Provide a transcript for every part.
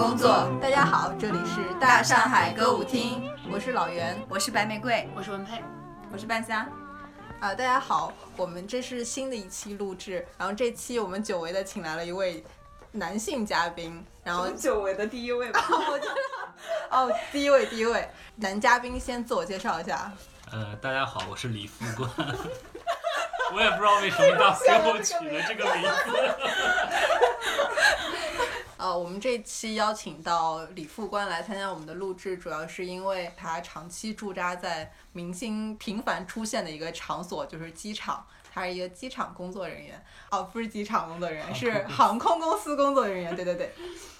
工作。大家好，这里是大上海歌舞厅，我是老袁，我是白玫瑰，我是文佩，我是半夏。啊，大家好，我们这是新的一期录制，然后这期我们久违的请来了一位男性嘉宾，然后久违的第一位吧，我觉得，哦，第一位，第一位男嘉宾先自我介绍一下。呃，大家好，我是李副官。我也不知道为什么当时给我取了这个名字。呃，我们这期邀请到李副官来参加我们的录制，主要是因为他长期驻扎在明星频繁出现的一个场所，就是机场。他是一个机场工作人员，哦，不是机场工作人员，是航空公司工作人员。对对对，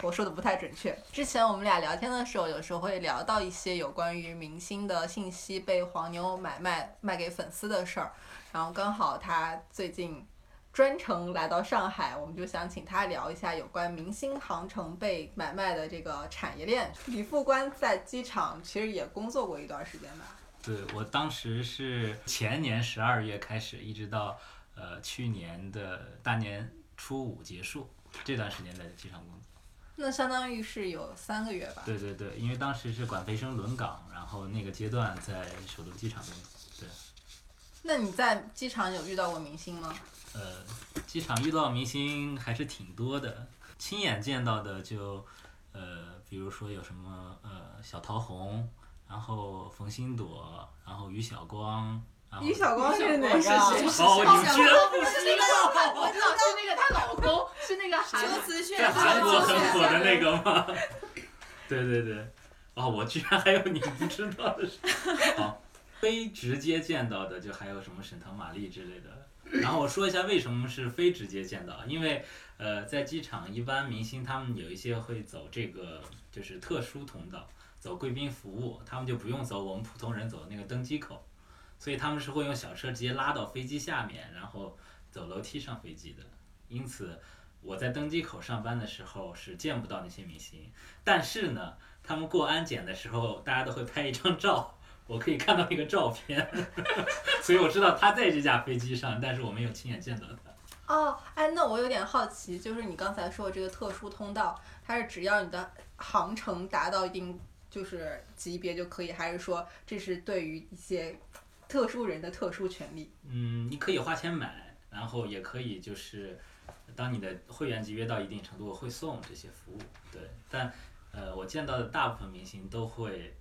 我说的不太准确。之前我们俩聊天的时候，有时候会聊到一些有关于明星的信息被黄牛买卖卖给粉丝的事儿。然后刚好他最近专程来到上海，我们就想请他聊一下有关明星航程被买卖的这个产业链。李副官在机场其实也工作过一段时间吧？对我当时是前年十二月开始，一直到呃去年的大年初五结束，这段时间在机场工作。那相当于是有三个月吧？对对对，因为当时是管培生轮岗，然后那个阶段在首都机场工作。对。那你在机场有遇到过明星吗？呃，机场遇到明星还是挺多的，亲眼见到的就，呃，比如说有什么呃小桃红，然后冯鑫朵，然后于晓光。于晓光是哪个？哦，你居然不知道？我知道是那个她老公，是那个韩在韩国很火的那个吗？对对对，哦，我居然还有你不知道的事。好。非直接见到的就还有什么沈腾、马丽之类的。然后我说一下为什么是非直接见到，因为呃在机场一般明星他们有一些会走这个就是特殊通道，走贵宾服务，他们就不用走我们普通人走的那个登机口，所以他们是会用小车直接拉到飞机下面，然后走楼梯上飞机的。因此我在登机口上班的时候是见不到那些明星，但是呢，他们过安检的时候大家都会拍一张照。我可以看到一个照片，所以我知道他在这架飞机上，但是我没有亲眼见到他。哦，哎，那我有点好奇，就是你刚才说的这个特殊通道，它是只要你的航程达到一定就是级别就可以，还是说这是对于一些特殊人的特殊权利？嗯，你可以花钱买，然后也可以就是当你的会员级别到一定程度会送这些服务。对，但呃，我见到的大部分明星都会。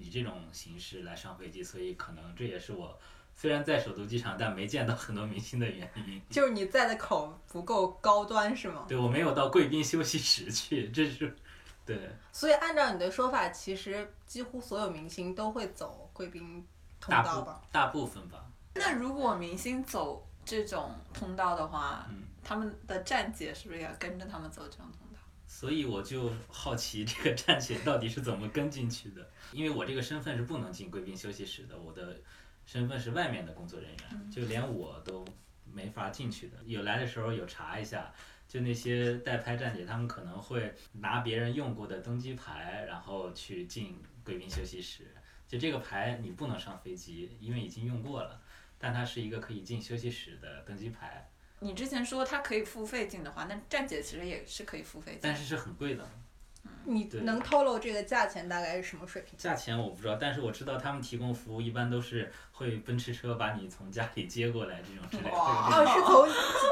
以这种形式来上飞机，所以可能这也是我虽然在首都机场，但没见到很多明星的原因。就是你在的口不够高端，是吗？对，我没有到贵宾休息室去，这是对。所以按照你的说法，其实几乎所有明星都会走贵宾通道吧？大部分吧。那如果明星走这种通道的话，他们的站姐是不是也要跟着他们走这种？所以我就好奇这个站姐到底是怎么跟进去的。因为我这个身份是不能进贵宾休息室的，我的身份是外面的工作人员，就连我都没法进去的。有来的时候有查一下，就那些代拍站姐，他们可能会拿别人用过的登机牌，然后去进贵宾休息室。就这个牌你不能上飞机，因为已经用过了，但它是一个可以进休息室的登机牌。你之前说它可以付费进的话，那站姐其实也是可以付费进，但是是很贵的。你能透露这个价钱大概是什么水平？价钱我不知道，但是我知道他们提供服务一般都是会奔驰车把你从家里接过来这种之类的。哦，是从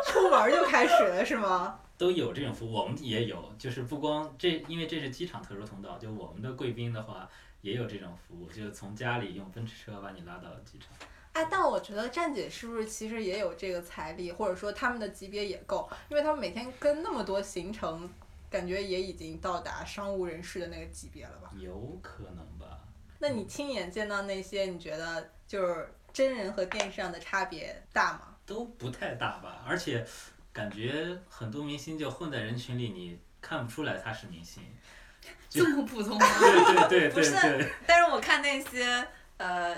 出门就开始了是吗？都有这种服务，我们也有，就是不光这，因为这是机场特殊通道，就我们的贵宾的话也有这种服务，就是从家里用奔驰车把你拉到机场。哎，但我觉得站姐是不是其实也有这个财力，或者说他们的级别也够，因为他们每天跟那么多行程。感觉也已经到达商务人士的那个级别了吧？有可能吧。那你亲眼见到那些，你觉得就是真人和电视上的差别大吗？都不太大吧，而且感觉很多明星就混在人群里，你看不出来他是明星。这么普通吗？对对对对。不是，但是我看那些呃。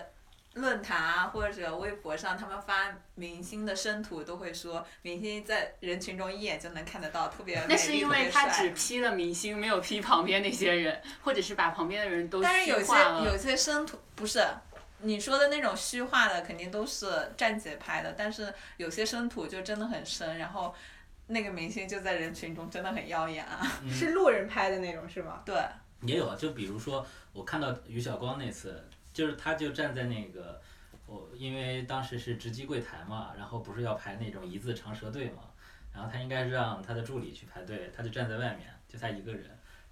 论坛啊，或者微博上，他们发明星的生图，都会说明星在人群中一眼就能看得到，特别那是因为他只 P 了明星，没有 P 旁边那些人，或者是把旁边的人都但是有些有些生图不是你说的那种虚化的，肯定都是站姐拍的，但是有些生图就真的很深，然后那个明星就在人群中真的很耀眼啊。嗯是路人拍的那种是吗？对，也有啊，就比如说我看到于晓光那次，就是他就站在那个，我因为当时是值机柜台嘛，然后不是要排那种一字长蛇队嘛，然后他应该是让他的助理去排队，他就站在外面，就他一个人，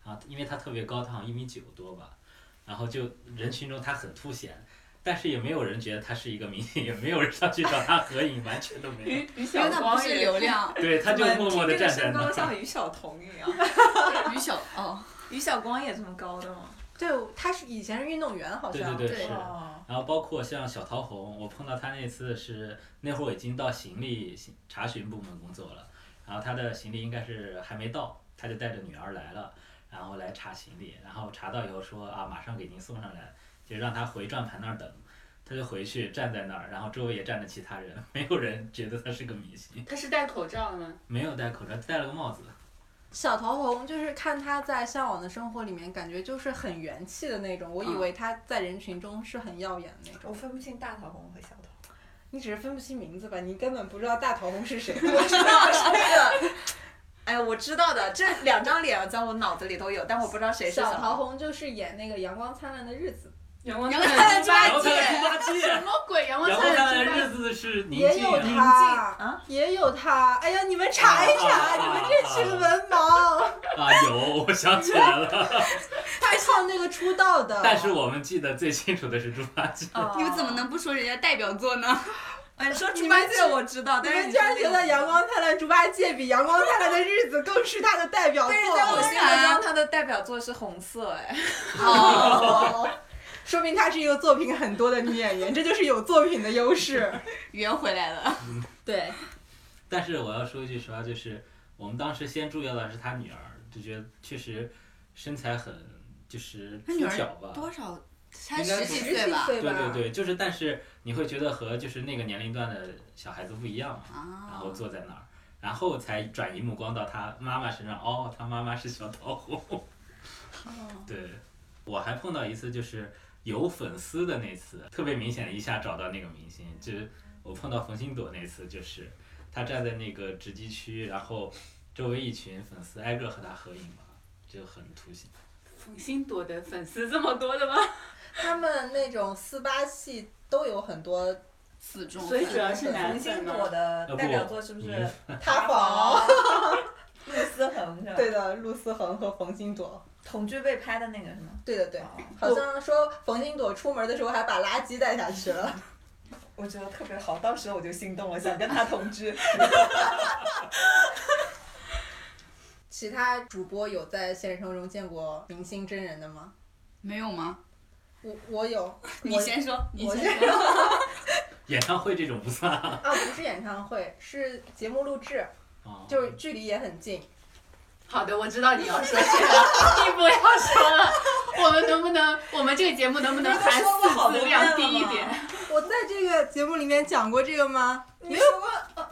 然后因为他特别高，他好像一米九多吧，然后就人群中他很凸显。但是也没有人觉得他是一个明星，也没有人上去找他合影，完全都没有。于于因晓为他不是流量，对，他就默默的站在身高那。像于晓彤一样。于晓哦，于晓光也这么高的吗？对，他是以前是运动员，好像。对对对对是。哦，然后包括像小桃红，我碰到他那次是那会儿已经到行李查询部门工作了，然后他的行李应该是还没到，他就带着女儿来了，然后来查行李，然后查到以后说啊马上给您送上来，就让他回转盘那儿等，他就回去站在那儿，然后周围也站着其他人，没有人觉得他是个明星，他是戴口罩的吗？没有戴口罩，戴了个帽子，小桃红就是看他在《向往的生活》里面，感觉就是很元气的那种。我以嗯为他在人群中是很耀眼的那种。我分不清大桃红和小桃红。你只是分不清名字吧？你根本不知道大桃红是谁。我知道是那个，哎，我知道的，这两张脸在我脑子里都有，但我不知道谁是小桃桃红就是演那个《阳光灿烂的日子阳光灿烂猪八八戒戒，什么鬼？阳光灿烂的日子是》，宁也有。他啊，也有他。哎呀，你们查一查，啊你们这群文盲。啊，有，我想起来了，他唱那个出道的。但是我们记得最清楚的是猪八戒。哦你们怎么能不说人家代表作呢？哎，说猪八戒我知道，但是们居然觉得《阳光……灿烂猪八戒》比《阳光灿烂的日子》更是他的代表作？但是在我心目啊中，他的代表作是红色，哎，哦，说明她是一个作品很多的女演员，这就是有作品的优势。圆回来了。对，但是我要说一句实话，就是我们当时先注意到的是她女儿，就觉得确实身材很就是他女儿出挑吧。多少？才应该十是几岁吧？对对对对，就是但是你会觉得和就是那个年龄段的小孩子不一样嘛，然啊后，坐在那儿，然后才转移目光到他妈妈身上，哦，他妈妈是小桃红。哦对，我还碰到一次就是有粉丝的那次，特别明显一下找到那个明星，就是我碰到冯鑫朵那次，就是他站在那个直击区，然后周围一群粉丝挨个和他合影嘛，就很突显。冯鑫朵的粉丝这么多的吗？他们那种四八系都有很多死忠所以主要是男冯粉吗鑫朵的代表作是不是嗯塌房。陆思恒是吧？对的，陆思恒和冯鑫朵。同居被拍的那个是吗？对的对，哦好像说冯鑫朵出门的时候还把垃圾带下去了。我觉得特别好，当时我就心动了，想跟他同居。其他主播有在现实生活中见过明星真人的吗？没有吗？我我有，你先说，你先说。演唱会这种不算啊。啊，不是演唱会，是节目录制，哦就是距离也很近。好的，我知道你要说谁了，你不要说了。我们能不能，我们这个节目能不能含说过好四多字量低一点？我在这个节目里面讲过这个吗？你说过，呃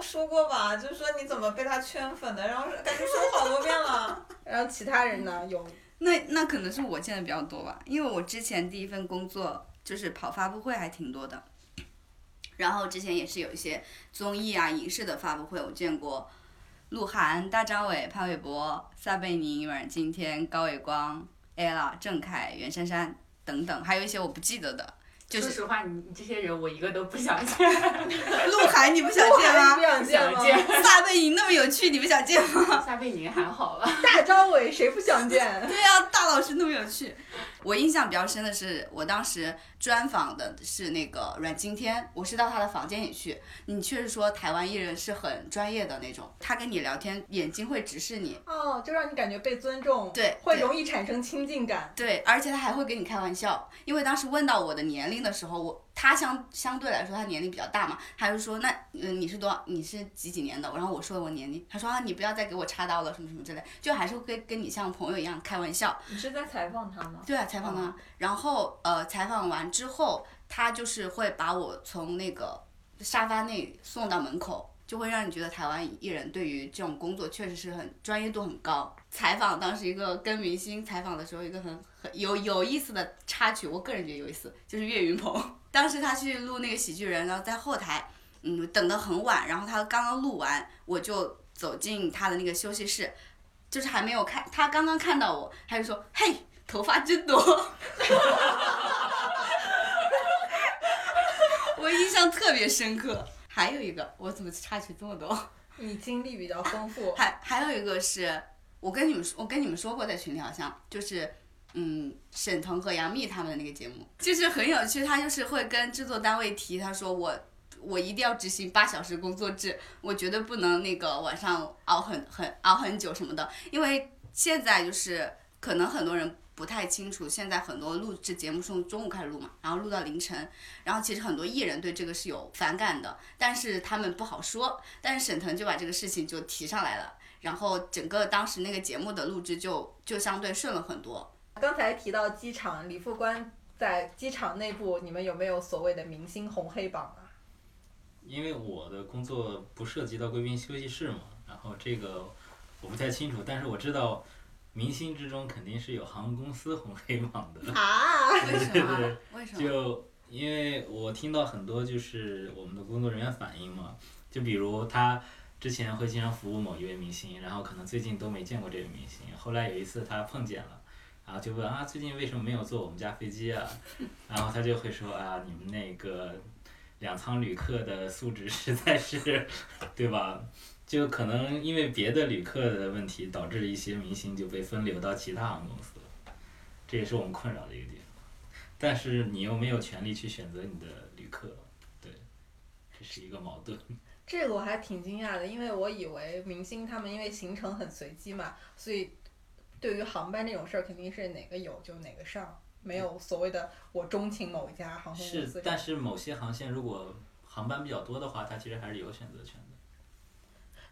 说过吧？就是说你怎么被他圈粉的，然后感觉说好多遍了。然后其他人呢？有那那可能是我见的比较多吧，因为我之前第一份工作就是跑发布会还挺多的，然后之前也是有一些综艺啊、影视的发布会，我见过鹿晗、大张伟、潘玮柏、撒贝宁、阮经天、高伟光、ella、郑恺、袁姗姗等等，还有一些我不记得的，就是说实话，你你这些人我一个都不想见。鹿晗你不想见吗不？想见吗？想 见撒贝宁那么有趣，你不想见吗？撒贝宁还好吧？大张伟谁不想见？对呀、大老师那么有趣。我印象比较深的是，我当时专访的是那个阮经天，我是到他的房间里去。你确实说台湾艺人是很专业的那种，他跟你聊天眼睛会直视你，哦，就让你感觉被尊重，对对会容易产生亲近感。对，而且他还会跟你开玩笑。因为当时问到我的年龄的时候，我他相相对来说他年龄比较大嘛，他就说那嗯你是多少？你是几几年的？然后我说我年龄，他说啊你不要再给我插刀了什么什么之类，就还是会跟跟你像朋友一样开玩笑。你是在采访他吗？对啊，采访他，然后呃，采访完之后，他就是会把我从那个沙发内送到门口，就会让你觉得台湾艺人对于这种工作确实是很专业度很高。采访当时一个跟明星采访的时候，一个很很有有意思的插曲，我个人觉得有意思，就是岳云鹏，当时他去录那个喜剧人，然后在后台，嗯，等得很晚，然后他刚刚录完，我就。走进他的那个休息室，就是还没有看，他刚刚看到我，他就说：“嘿，头发真多。”我印象特别深刻。还有一个，我怎么插曲这么多？你经历比较丰富，还还有一个是我跟你们说，我跟你们说过，在群里好像就是，嗯，沈腾和杨幂他们的那个节目，就是很有趣。他就是会跟制作单位提，他说我我一定要执行八小时工作制，我绝对不能那个晚上熬很很熬很久什么的，因为现在就是可能很多人。不太清楚，现在很多录制节目是从中午开始录嘛，然后录到凌晨，然后其实很多艺人对这个是有反感的，但是他们不好说。但是沈腾就把这个事情就提上来了，然后整个当时那个节目的录制就就相对顺了很多。刚才提到机场，李副官在机场内部，你们有没有所谓的明星红黑榜啊？因为我的工作不涉及到贵宾休息室嘛，然后这个我不太清楚，但是我知道明星之中肯定是有航空公司红黑榜的。啊，为什对么对？为什么？就因为我听到很多就是我们的工作人员反映嘛，就比如他之前会经常服务某一位明星，然后可能最近都没见过这位明星，后来有一次他碰见了，然后就问啊最近为什么没有坐我们家飞机啊？然后他就会说啊你们那个两舱旅客的素质实在是，对吧？就可能因为别的旅客的问题，导致一些明星就被分流到其他航空公司了，这也是我们困扰的一个点。但是你又没有权利去选择你的旅客，对，这是一个矛盾。这个我还挺惊讶的，因为我以为明星他们因为行程很随机嘛，所以对于航班这种事儿肯定是哪个有就哪个上，没有所谓的我钟情某一家航空公司是，但是某些航线如果航班比较多的话，它其实还是有选择权的。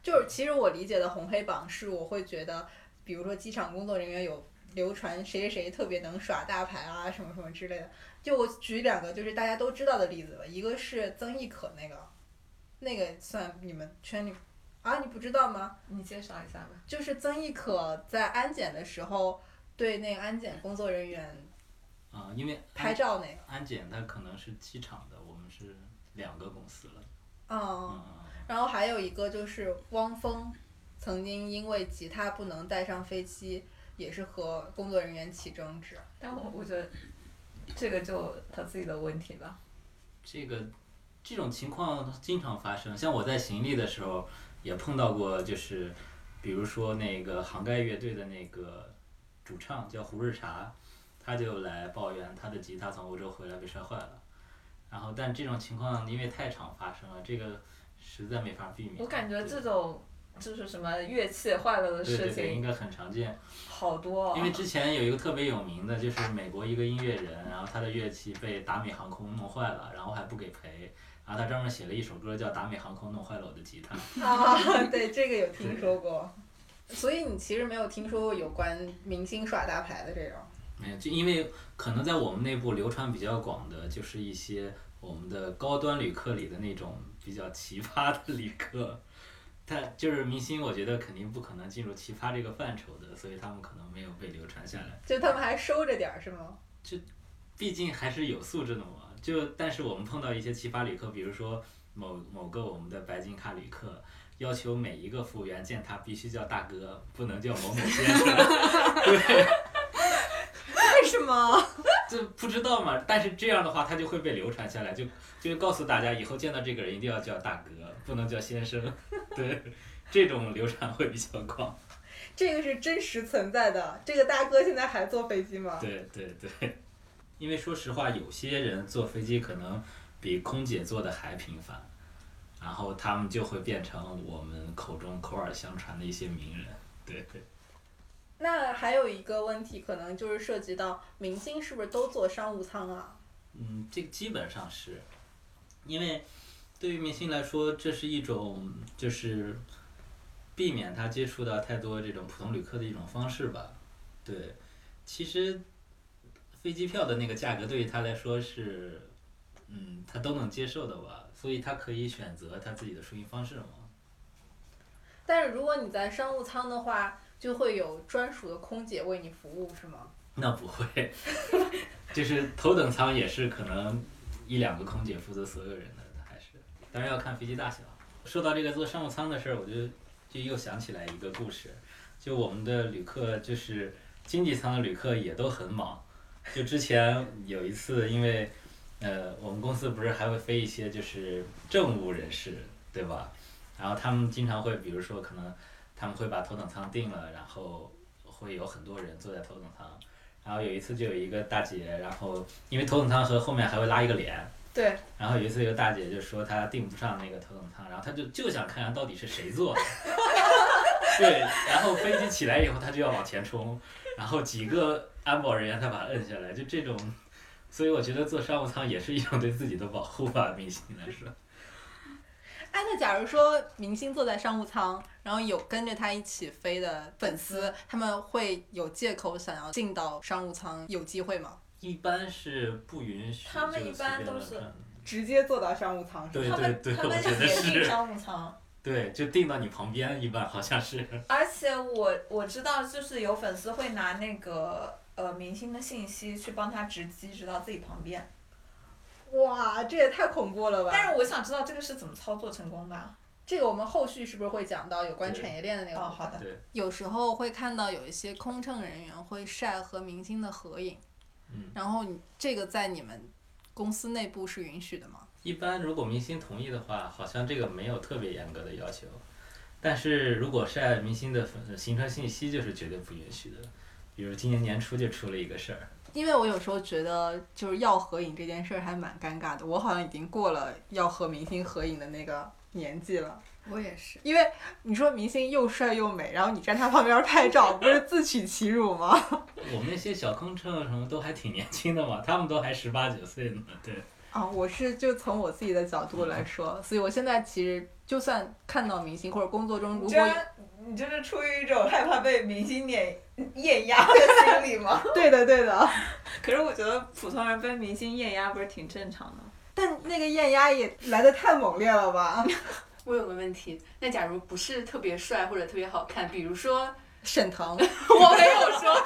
就是其实我理解的红黑榜是，我会觉得，比如说机场工作人员有流传谁谁谁特别能耍大牌啊，什么什么之类的。就我举两个就是大家都知道的例子吧，一个是曾轶可那个，那个算你们圈里啊，你不知道吗？你介绍一下吧。就是曾轶可在安检的时候对那个安检工作人员啊、因为拍照那个，安检它可能是机场的，我们是两个公司了。嗯，嗯，然后还有一个就是汪峰，曾经因为吉他不能带上飞机，也是和工作人员起争执。但我我觉得这个就他自己的问题吧。这个这种情况经常发生，像我在行李的时候也碰到过，就是比如说那个杭盖乐队的那个主唱叫胡日茶，他就来抱怨他的吉他从欧洲回来被摔坏了，然后但这种情况因为太常发生了，这个实在没法避免。我感觉这种就是什么乐器坏了的事对对对，应该很常见。好多、因为之前有一个特别有名的，就是美国一个音乐人，然后他的乐器被达美航空弄坏了，然后还不给赔，然后他专门写了一首歌叫《达美航空弄坏了我的吉他》。啊，对，这个有听说过。所以你其实没有听说过有关明星耍大牌的这种。没有，就因为可能在我们内部流传比较广的，就是一些我们的高端旅客里的那种比较奇葩的旅客。他就是明星，我觉得肯定不可能进入奇葩这个范畴的，所以他们可能没有被流传下来。就他们还收着点儿是吗？就毕竟还是有素质的嘛。就但是我们碰到一些奇葩旅客，比如说某某个我们的白金卡旅客，要求每一个服务员见他必须叫大哥，不能叫某某先生。对，为什么？这不知道嘛？但是这样的话，他就会被流传下来，就就告诉大家以后见到这个人一定要叫大哥，不能叫先生。对，这种流传会比较广。这个是真实存在的。这个大哥现在还坐飞机吗？对对对，因为说实话，有些人坐飞机可能比空姐坐的还频繁，然后他们就会变成我们口中口耳相传的一些名人。对对，那还有一个问题，可能就是涉及到明星是不是都坐商务舱啊？嗯，这个基本上是，因为对于明星来说，这是一种就是避免他接触到太多这种普通旅客的一种方式吧。对，其实飞机票的那个价格对于他来说是，嗯，他都能接受的吧，所以他可以选择他自己的出行方式嘛。但是如果你在商务舱的话，就会有专属的空姐为你服务，是吗？那不会，就是头等舱也是可能一两个空姐负责所有人的，还是当然要看飞机大小。说到这个坐商务舱的事儿，我就就又想起来一个故事，就我们的旅客就是经济舱的旅客也都很忙，就之前有一次因为。呃，我们公司不是还会飞一些就是政务人士，对吧？然后他们经常会，比如说可能他们会把头等舱订了，然后会有很多人坐在头等舱。然后有一次就有一个大姐，然后因为头等舱和后面还会拉一个帘，对，然后有一次有个大姐就说她订不上那个头等舱，然后她就就想看看到底是谁坐的。对，然后飞机起来以后，她就要往前冲，然后几个安保人员才把它摁下来，就这种。所以我觉得坐商务舱也是一种对自己的保护吧，明星来说。哎，那假如说明星坐在商务舱，然后有跟着他一起飞的粉丝，他们会有借口想要进到商务舱，有机会吗？一般是不允许。他们一般都是直接坐到商务舱，对他们对对，他们我觉得也订是。商务舱。对，就订到你旁边，一般好像是。而且我我知道，就是有粉丝会拿那个呃明星的信息去帮他直击，直到自己旁边。哇，这也太恐怖了吧！但是我想知道这个是怎么操作成功的啊？这个我们后续是不是会讲到有关产业链的那个哦？好的。对，有时候会看到有一些空乘人员会晒和明星的合影，嗯。然后你这个在你们公司内部是允许的吗？一般如果明星同意的话，好像这个没有特别严格的要求。但是如果晒明星的粉行程信息，就是绝对不允许的。比如今年年初就出了一个事儿，因为我有时候觉得就是要合影这件事儿还蛮尴尬的，我好像已经过了要和明星合影的那个年纪了。我也是。因为你说明星又帅又美，然后你站他旁边拍照，不是自取其辱吗？我们那些小空乘什么都还挺年轻的嘛，他们都还十八九岁呢。对，啊，我是就从我自己的角度来说，所以我现在其实就算看到明星或者工作中如果你就是出于一种害怕被明星碾艳压的心理吗？对 的对的，可是我觉得普通人被明星艳压不是挺正常的？但那个艳压也来的太猛烈了吧？我有个问题，那假如不是特别帅或者特别好看，比如说沈腾，我没有说，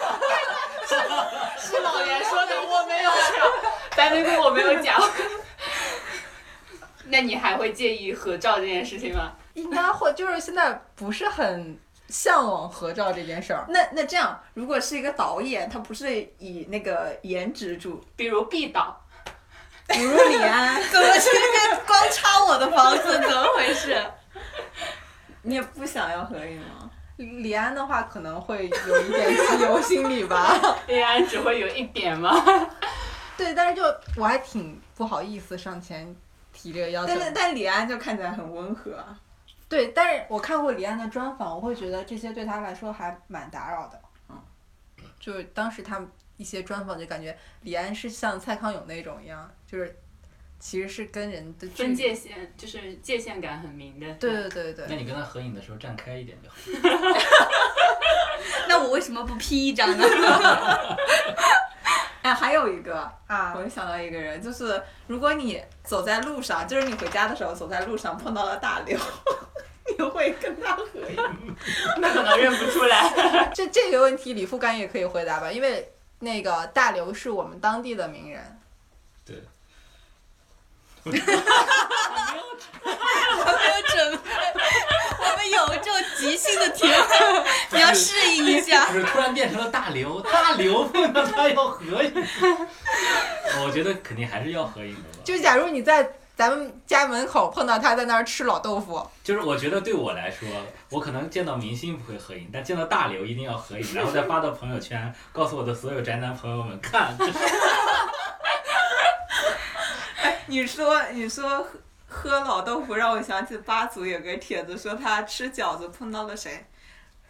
是是老袁说的，我没有讲，白玫瑰我没有讲。那你还会介意合照这件事情吗？应该会，就是现在不是很向往合照这件事儿。那那这样，如果是一个导演，他不是以那个颜值主，比如毕导，比如李安，怎么是那边光插我的房子？怎么回事？你也不想要合影吗？李安的话可能会有一点自由心理吧。李安只会有一点吗？对，但是就我还挺不好意思上前提这个要求但。是但李安就看起来很温和啊。对，但是我看过李安的专访，我会觉得这些对他来说还蛮打扰的。嗯，就是当时他们一些专访，就感觉李安是像蔡康永那种一样，就是其实是跟人的分界线就是界限感很明的。对对对对那你跟他合影的时候站开一点就好。那我为什么不 P 一张呢？哎，还有一个，啊我，又想到一个人，就是如果你走在路上，就是你回家的时候走在路上碰到了大刘，你会跟他合影？那可能认不出来。这这个问题李富干也可以回答吧，因为那个大刘是我们当地的名人。对，我没有准备，我们有这种即兴的题目，你要适应一下。不是突然变成了大刘，大刘碰到他要合影，我觉得肯定还是要合影的吧。就假如你在咱们家门口碰到他在那儿吃老豆腐，就是我觉得对我来说，我可能见到明星不会合影，但见到大刘一定要合影，然后再发到朋友圈，告诉我的所有宅男朋友们看，这 是你说你说喝喝老豆腐，让我想起八组有个帖子说他吃饺子碰到了谁，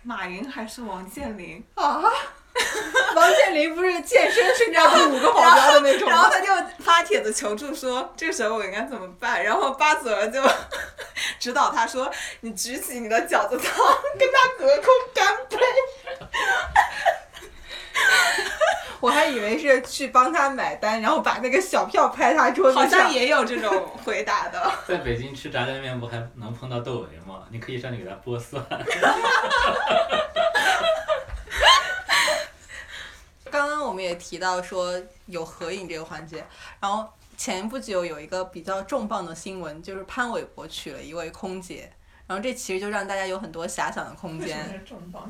马云还是王健林，啊，王健林不是健身身上有五个保镖的那种吗？然后他就发帖子求助说这个时候我应该怎么办，然后八组人就 指导他说你举起你的饺子汤，跟他隔空干杯。我还以为是去帮他买单，然后把那个小票拍他桌子好。像也有这种回答的。在北京吃炸酱面不还能碰到窦唯吗？你可以上去给他剥蒜。刚刚我们也提到说有合影这个环节，然后前不久有一个比较重磅的新闻，就是潘玮柏娶了一位空姐，然后这其实就让大家有很多遐想的空间。是重磅？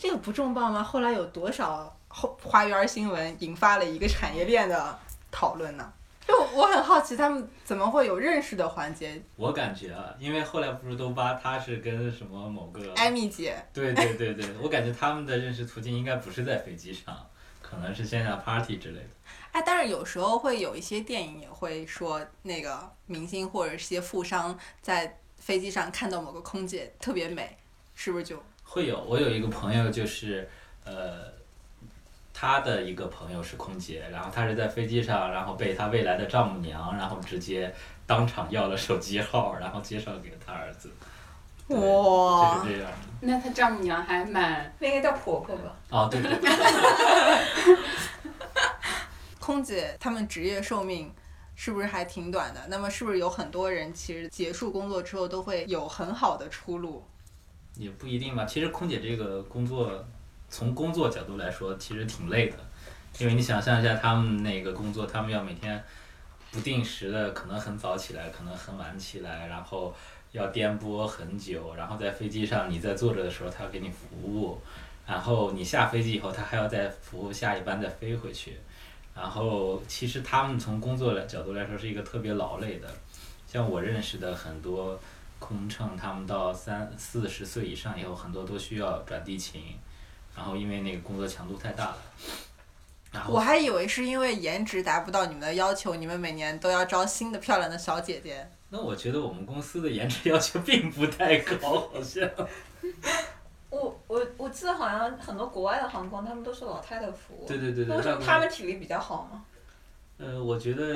这个不重磅吗？后来有多少后花园新闻引发了一个产业链的讨论呢？就我很好奇，他们怎么会有认识的环节？我感觉啊，因为后来不是都扒他是跟什么某个，艾米姐，对对对对，我感觉他们的认识途径应该不是在飞机上，可能是线下 party 之类的。哎，但是有时候会有一些电影也会说，那个明星或者是一些富商在飞机上看到某个空姐特别美，是不是就会有，我有一个朋友就是，呃，他的一个朋友是空姐，然后他是在飞机上，然后被他未来的丈母娘，然后直接当场要了手机号，然后介绍给了他儿子。对哇就是这样的。那他丈母娘还蛮那个叫婆婆吧？哦，对对对，空姐他们职业寿命是不是还挺短的？那么是不是有很多人其实结束工作之后都会有很好的出路？也不一定吧。其实空姐这个工作，从工作角度来说，其实挺累的，因为你想象一下他们那个工作，他们要每天不定时的，可能很早起来，可能很晚起来，然后要颠簸很久，然后在飞机上你在坐着的时候，他要给你服务，然后你下飞机以后，他还要再服务下一班再飞回去。然后其实他们从工作的角度来说是一个特别劳累的，像我认识的很多空乘，他们到三四十岁以上以后，很多都需要转地勤，然后因为那个工作强度太大了，然后我还以为是因为颜值达不到你们的要求，你们每年都要招新的漂亮的小姐姐。那我觉得我们公司的颜值要求并不太高，好像。我我我记得好像很多国外的航空，他们都是老太太服务。对对对对，为什么他们体力比较好吗？呃，我觉得，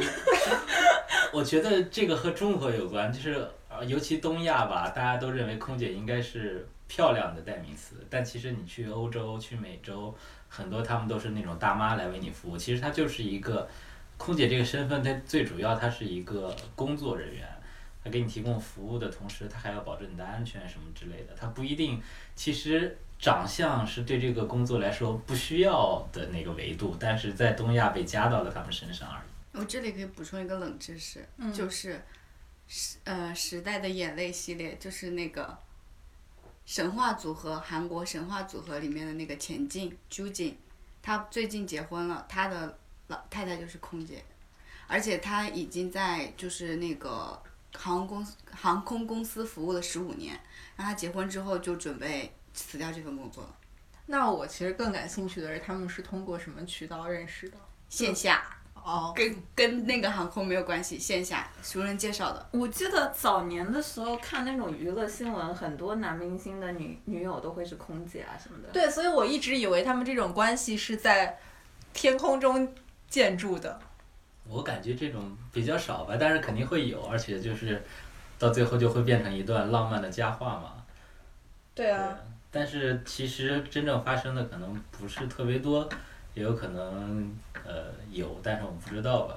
我觉得这个和中国有关，就是呃，尤其东亚吧，大家都认为空姐应该是漂亮的代名词，但其实你去欧洲、去美洲，很多他们都是那种大妈来为你服务，其实她就是一个空姐这个身份，它最主要它是一个工作人员。她给你提供服务的同时，她还要保证你的安全什么之类的。她不一定，其实长相是对这个工作来说不需要的那个维度，但是在东亚被加到了他们身上而已。我这里可以补充一个冷知识，嗯就是时呃时代的眼泪系列，就是那个神话组合韩国神话组合里面的那个前进朱瑾，他最近结婚了，他的老太太就是空姐，而且他已经在就是那个航空公司航空公司服务了十五年，然后他结婚之后就准备辞掉这份工作了，那我其实更感兴趣的是，他们是通过什么渠道认识的？线下哦，跟跟那个航空没有关系，线下熟人介绍的。我记得早年的时候看那种娱乐新闻，很多男明星的女女友都会是空姐啊什么的。对，所以我一直以为他们这种关系是在天空中建筑的。我感觉这种比较少吧，但是肯定会有，而且就是到最后就会变成一段浪漫的佳话嘛。对对，但是其实真正发生的可能不是特别多，也有可能呃有，但是我们不知道吧。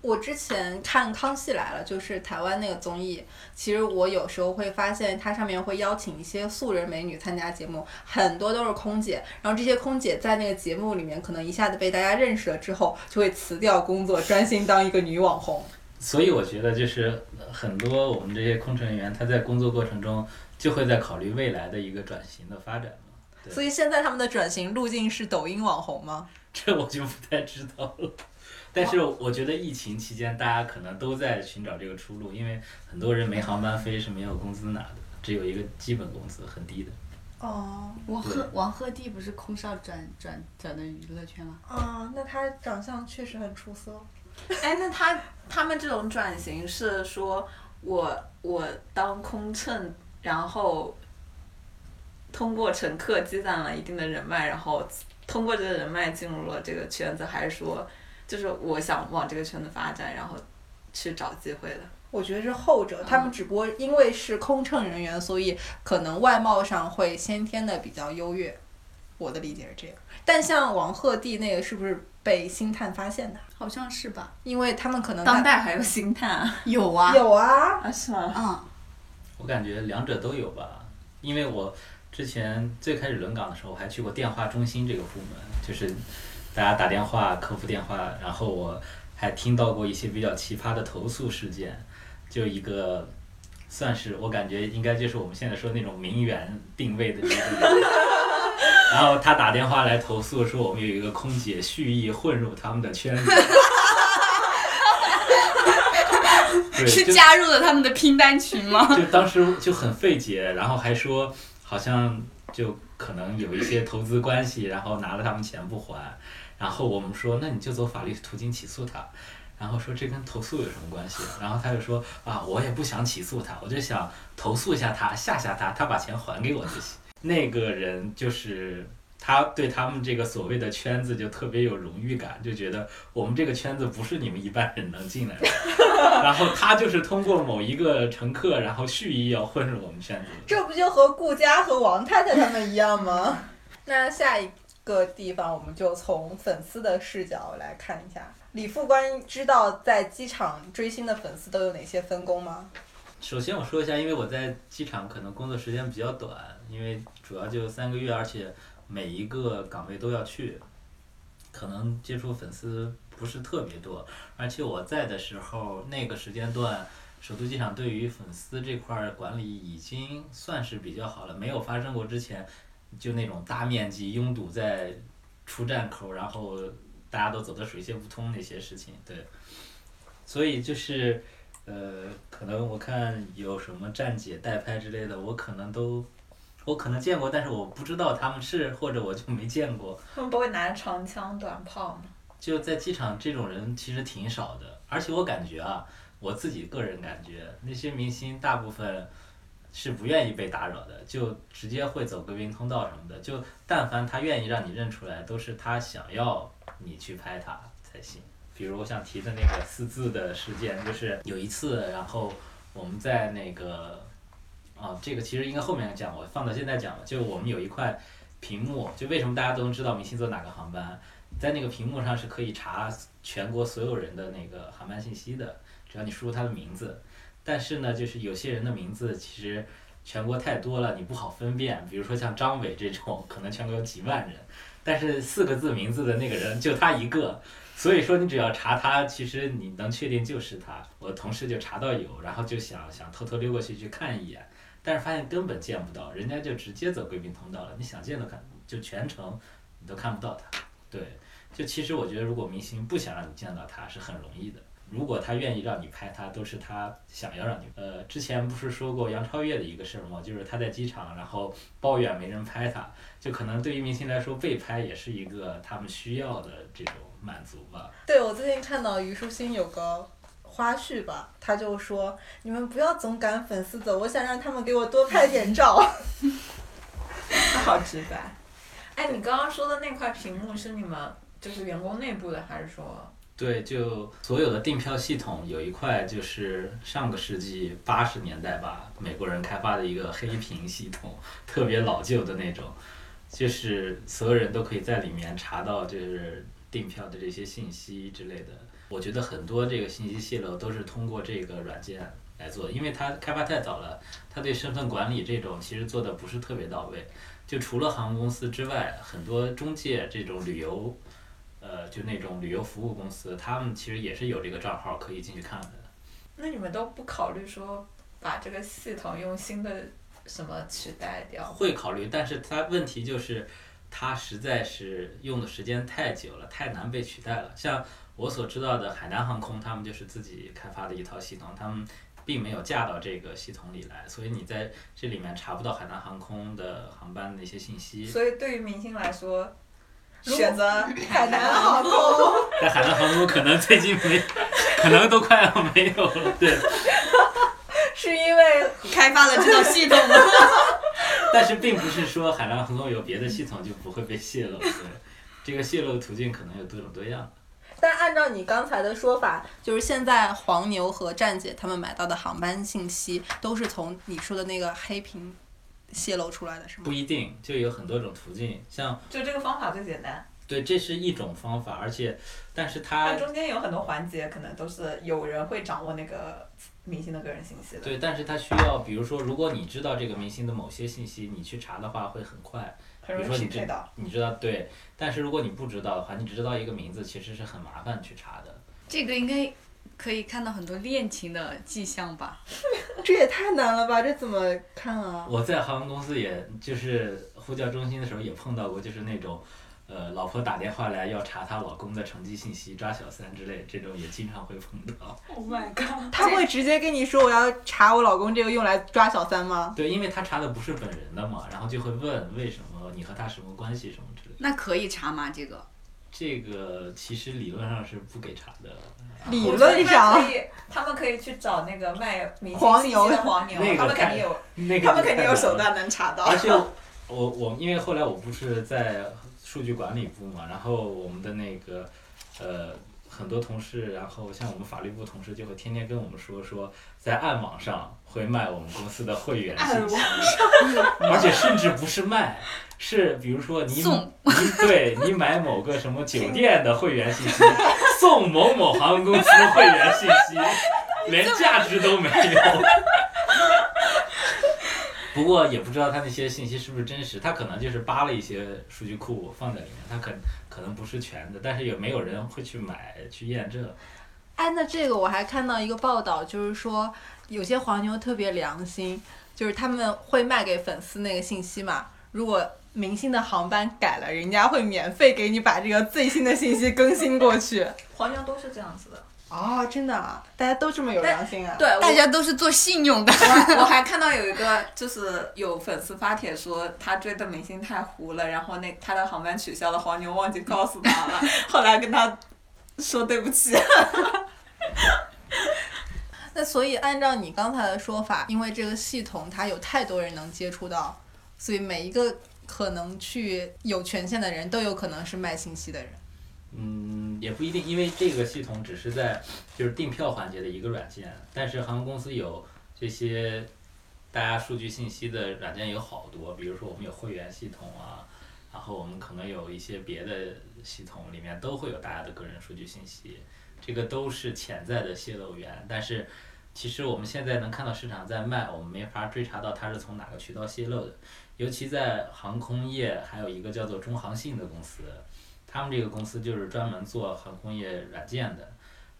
我之前看《康熙来了》，就是台湾那个综艺，其实我有时候会发现它上面会邀请一些素人美女参加节目，很多都是空姐。然后这些空姐在那个节目里面，可能一下子被大家认识了之后，就会辞掉工作，专心当一个女网红。所以我觉得就是呃很多我们这些空乘人员，他在工作过程中就会在考虑未来的一个转型的发展所以现在他们的转型路径是抖音网红吗？这我就不太知道了。但是我觉得疫情期间，大家可能都在寻找这个出路，因为很多人没航班飞是没有工资拿的，只有一个基本工资，很低的。哦，王鹤王鹤棣不是空少转转转的娱乐圈吗？啊，那他长相确实很出色。哎，那他他们这种转型是说我我当空乘，然后通过乘客积攒了一定的人脉，然后通过这个人脉进入了这个圈子，还是说就是我想往这个圈子发展，然后去找机会的？我觉得是后者，他们只不过因为是空乘人员，所以可能外貌上会先天的比较优越。我的理解是这样。但像王鹤棣那个是不是被星探发现的？好像是吧？因为他们可能当代还有星探啊？有啊，有啊，啊是吗？嗯，我感觉两者都有吧，因为我之前最开始轮岗的时候，我还去过电话中心这个部门，就是大家打电话客服电话，然后我还听到过一些比较奇葩的投诉事件，就一个算是我感觉应该就是我们现在说那种名媛定位的。然后他打电话来投诉说我们有一个空姐蓄意混入他们的圈子。是加入了他们的拼单群吗？就当时就很费解，然后还说好像就可能有一些投资关系，然后拿了他们钱不还，然后我们说那你就走法律途径起诉他，然后说这跟投诉有什么关系？然后他就说啊我也不想起诉他，我就想投诉一下他，吓吓他，他把钱还给我就行。那个人就是。他对他们这个所谓的圈子就特别有荣誉感，就觉得我们这个圈子不是你们一般人能进来的。然后他就是通过某一个乘客，然后蓄意要混入我们圈子。这不就和顾佳和王太太他们一样吗？那下一个地方，我们就从粉丝的视角来看一下。李副官知道在机场追星的粉丝都有哪些分工吗？首先我说一下，因为我在机场可能工作时间比较短，因为主要就三个月，而且每一个岗位都要去，可能接触粉丝不是特别多。而且我在的时候，那个时间段，首都机场对于粉丝这块儿管理已经算是比较好了，没有发生过之前就那种大面积拥堵在出站口，然后大家都走得水泄不通那些事情。对，所以就是。呃，可能我看有什么站姐代拍之类的，我可能都，我可能见过，但是我不知道他们是，或者我就没见过。他们不会拿着长枪短炮吗？就在机场这种人其实挺少的，而且我感觉啊，我自己个人感觉，那些明星大部分是不愿意被打扰的，就直接会走贵宾通道什么的。就但凡他愿意让你认出来，都是他想要你去拍他才行。比如我想提的那个四字的事件，就是有一次，然后我们在那个，啊，这个其实应该后面讲，我放到现在讲了。就我们有一块屏幕，就为什么大家都能知道明星坐哪个航班，在那个屏幕上是可以查全国所有人的那个航班信息的，只要你输入他的名字。但是呢，就是有些人的名字其实全国太多了，你不好分辨。比如说像张伟这种，可能全国有几万人，但是四个字名字的那个人就他一个。所以说，你只要查他，其实你能确定就是他。我同事就查到有，然后就想想偷偷溜过去去看一眼，但是发现根本见不到，人家就直接走贵宾通道了，你想见都看，就全程你都看不到他。对，就其实我觉得，如果明星不想让你见到他，是很容易的。如果他愿意让你拍他，都是他想要让你。呃，之前不是说过杨超越的一个事儿吗？就是他在机场，然后抱怨没人拍他，就可能对于明星来说，被拍也是一个他们需要的这种。满足吧。对，我最近看到虞书欣有个花絮吧，他就说：“你们不要总赶粉丝走，我想让他们给我多拍点照。”他好直白。哎，你刚刚说的那块屏幕是你们就是员工内部的，还是说？对，就所有的订票系统有一块就是上个世纪八十年代吧，美国人开发的一个黑屏系统，特别老旧的那种，就是所有人都可以在里面查到，就是。订票的这些信息之类的，我觉得很多这个信息泄露都是通过这个软件来做的，因为它开发太早了，它对身份管理这种其实做的不是特别到位。就除了航空公司之外，很多中介这种旅游，呃，就那种旅游服务公司，他们其实也是有这个账号可以进去看的。那你们都不考虑说把这个系统用新的什么取代掉？会考虑，但是它问题就是。它实在是用的时间太久了，太难被取代了。像我所知道的海南航空，他们就是自己开发的一套系统，他们并没有架到这个系统里来，所以你在这里面查不到海南航空的航班的一些信息。所以对于明星来说，选择海南航空。在海南航空可能最近没，可能都快要没有了。对。是因为开发了这套系统吗？但是并不是说海南航空有别的系统就不会被泄露，对，这个泄露途径可能有多种多样。但按照你刚才的说法，就是现在黄牛和站姐他们买到的航班信息都是从你说的那个黑屏泄露出来的，是吗？不一定，就有很多种途径，像就这个方法最简单。对，这是一种方法，而且，但是它中间有很多环节，可能都是有人会掌握那个。明星的个人信息的。对，但是它需要，比如说，如果你知道这个明星的某些信息，你去查的话会很快。比如说你知道，你知道对，但是如果你不知道的话，你只知道一个名字，其实是很麻烦去查的。这个应该可以看到很多恋情的迹象吧？这也太难了吧？这怎么看啊？我在航空公司也就是呼叫中心的时候也碰到过，就是那种，呃，老婆打电话来要查她老公的成绩信息、抓小三之类，这种也经常会碰到。Oh my god！他会直接跟你说我要查我老公这个用来抓小三吗？对，因为他查的不是本人的嘛，然后就会问为什么你和他什么关系什么。那可以查吗？这个？这个其实理论上是不给查的。理论上他们可以，他们可以去找那个卖明星信息黄牛的黄牛，他们肯定有，那个他们肯定有手段能查到。而且 我我因为后来我不是在数据管理部嘛，然后我们的那个呃很多同事，然后像我们法律部同事就会天天跟我们说说在暗网上会卖我们公司的会员信息，而且甚至不是卖，是比如说你送。你对你买某个什么酒店的会员信息，送某某航空公司的会员信息，连价值都没有。不过也不知道他那些信息是不是真实，他可能就是扒了一些数据库放在里面，他可可能不是全的，但是也没有人会去买去验证。哎，那这个我还看到一个报道，就是说有些黄牛特别良心，就是他们会卖给粉丝那个信息嘛。如果明星的航班改了，人家会免费给你把这个最新的信息更新过去。黄牛都是这样子的。哦，真的啊，大家都这么有良心啊？对，大家都是做信用的。我我还看到有一个，就是有粉丝发帖说他追的明星太糊了，然后那他的航班取消了，黄牛忘记告诉他了，后来跟他说对不起。那所以按照你刚才的说法，因为这个系统它有太多人能接触到，所以每一个可能去有权限的人都有可能是卖信息的人。嗯，也不一定，因为这个系统只是在就是订票环节的一个软件，但是航空公司有这些大家数据信息的软件有好多，比如说我们有会员系统啊，然后我们可能有一些别的系统里面都会有大家的个人数据信息，这个都是潜在的泄露源，但是其实我们现在能看到市场在卖，我们没法追查到它是从哪个渠道泄露的，尤其在航空业，还有一个叫做中航信的公司。他们这个公司就是专门做航空业软件的，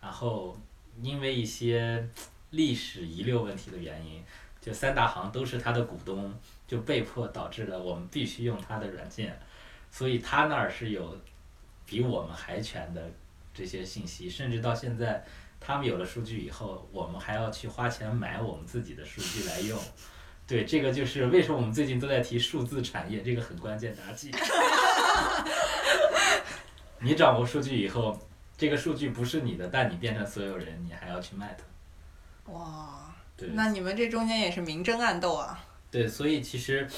然后因为一些历史遗留问题的原因，就三大行都是他的股东，就被迫导致了我们必须用他的软件，所以他那儿是有比我们还全的这些信息，甚至到现在他们有了数据以后，我们还要去花钱买我们自己的数据来用。对，这个就是为什么我们最近都在提数字产业，这个很关键，大家记。你掌握数据以后，这个数据不是你的，但你变成所有人，你还要去卖它。哇，对，那你们这中间也是明争暗斗啊！对，所以其实，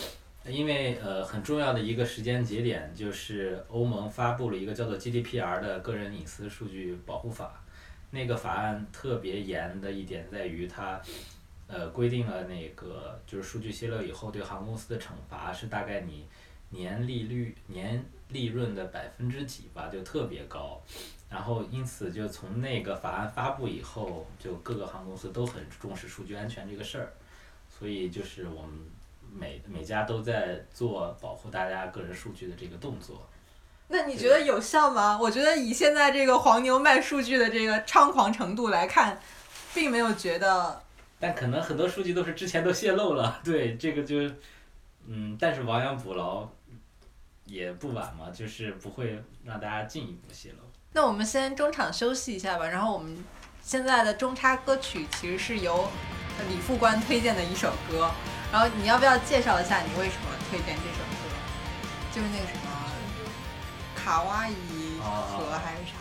因为呃很重要的一个时间节点就是欧盟发布了一个叫做 GDPR 的个人隐私数据保护法，那个法案特别严的一点在于它，呃规定了那个就是数据泄露以后对航空公司的惩罚是大概你年利率年利润的百分之几吧，就特别高。然后因此就从那个法案发布以后，就各个航空公司都很重视数据安全这个事儿。所以就是我们每每家都在做保护大家个人数据的这个动作。那你觉得有效吗？我觉得以现在这个黄牛卖数据的这个猖狂程度来看，并没有觉得但可能很多数据都是之前都泄露了，对这个就，嗯，但是亡羊补牢也不晚嘛，就是不会让大家进一步泄露。那我们先中场休息一下吧，然后我们现在的中插歌曲其实是由呃李副官推荐的一首歌，然后你要不要介绍一下你为什么推荐这首歌？就是那个什么卡哇伊河还是啥？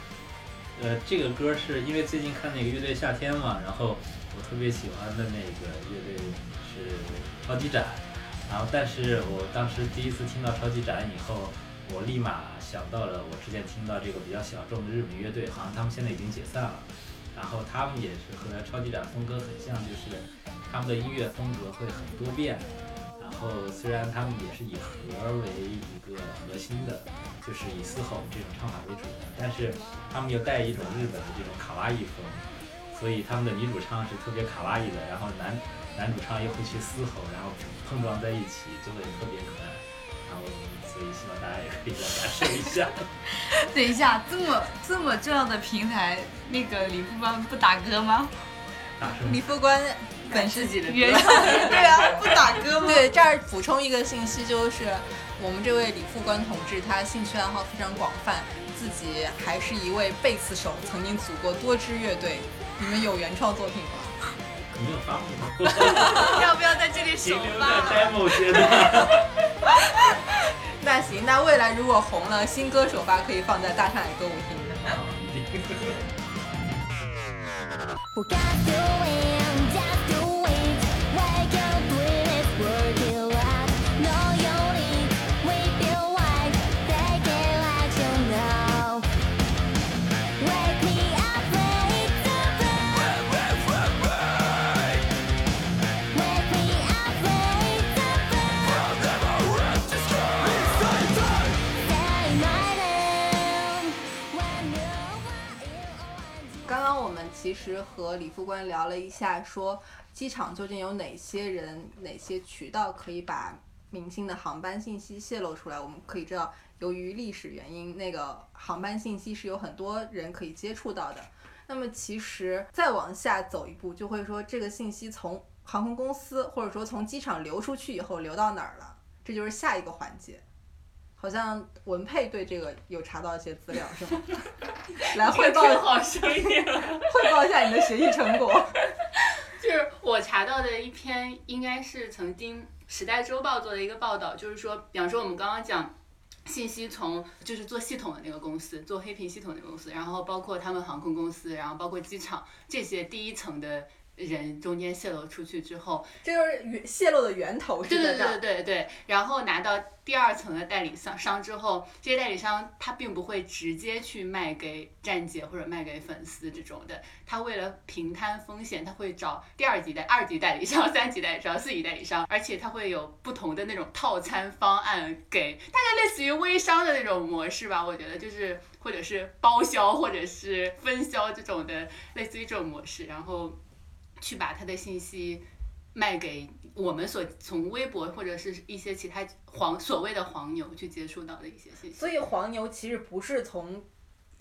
呃，这个歌是因为最近看那个乐队夏天嘛，然后我特别喜欢的那个乐队是超级展，然后但是我当时第一次听到超级展以后，我立马想到了我之前听到这个比较小众的日本乐队，好像他们现在已经解散了，然后他们也是和超级展风格很像，就是他们的音乐风格会很多变。然后虽然他们也是以和为一个核心的，就是以嘶吼这种唱法为主的，但是他们又带一种日本的这种卡哇伊风，所以他们的女主唱是特别卡哇伊的，然后男男主唱又会去嘶吼，然后碰撞在一起，就会特别可爱。然后所以希望大家也可以来感受一下。等一下，这么这么重要的平台，那个李副官不打歌吗？打什么李副官本世自己的歌原唱对啊，不打歌吗？对，这儿补充一个信息，就是我们这位李副官同志，他兴趣爱好非常广泛，自己还是一位贝斯手，曾经组过多支乐队。你们有原创作品吗？没有发布过，要不要在这里首发？在 demo 阶段。那行，那未来如果红了，新歌首发可以放在大上海歌舞厅。其实和李副官聊了一下，说机场究竟有哪些人、哪些渠道可以把明星的航班信息泄露出来。我们可以知道，由于历史原因，那个航班信息是有很多人可以接触到的。那么其实再往下走一步，就会说这个信息从航空公司或者说从机场流出去以后流到哪儿了，这就是下一个环节。好像文佩对这个有查到一些资料是吗？来汇报真好声音。汇报一下你的学习成果。就是我查到的一篇，应该是曾经《时代周报》做的一个报道，就是说，比方说我们刚刚讲。信息从就是做系统的那个公司，做黑屏系统的公司，然后包括他们航空公司，然后包括机场这些第一层的人中间泄露出去之后，这就是源泄露的源头是对对在这儿。对对对，然后拿到第二层的代理商商之后，这些代理商他并不会直接去卖给站姐或者卖给粉丝这种的，他为了平摊风险，他会找第二级代、二级代理商、三级代理商、四级代理商，而且他会有不同的那种套餐方案给，大概类似于微商的那种模式吧，我觉得就是或者是包销或者是分销这种的，类似于这种模式，然后去把他的信息。卖给我们所从微博或者是一些其他黄所谓的黄牛去接触到的一些信息。所以黄牛其实不是从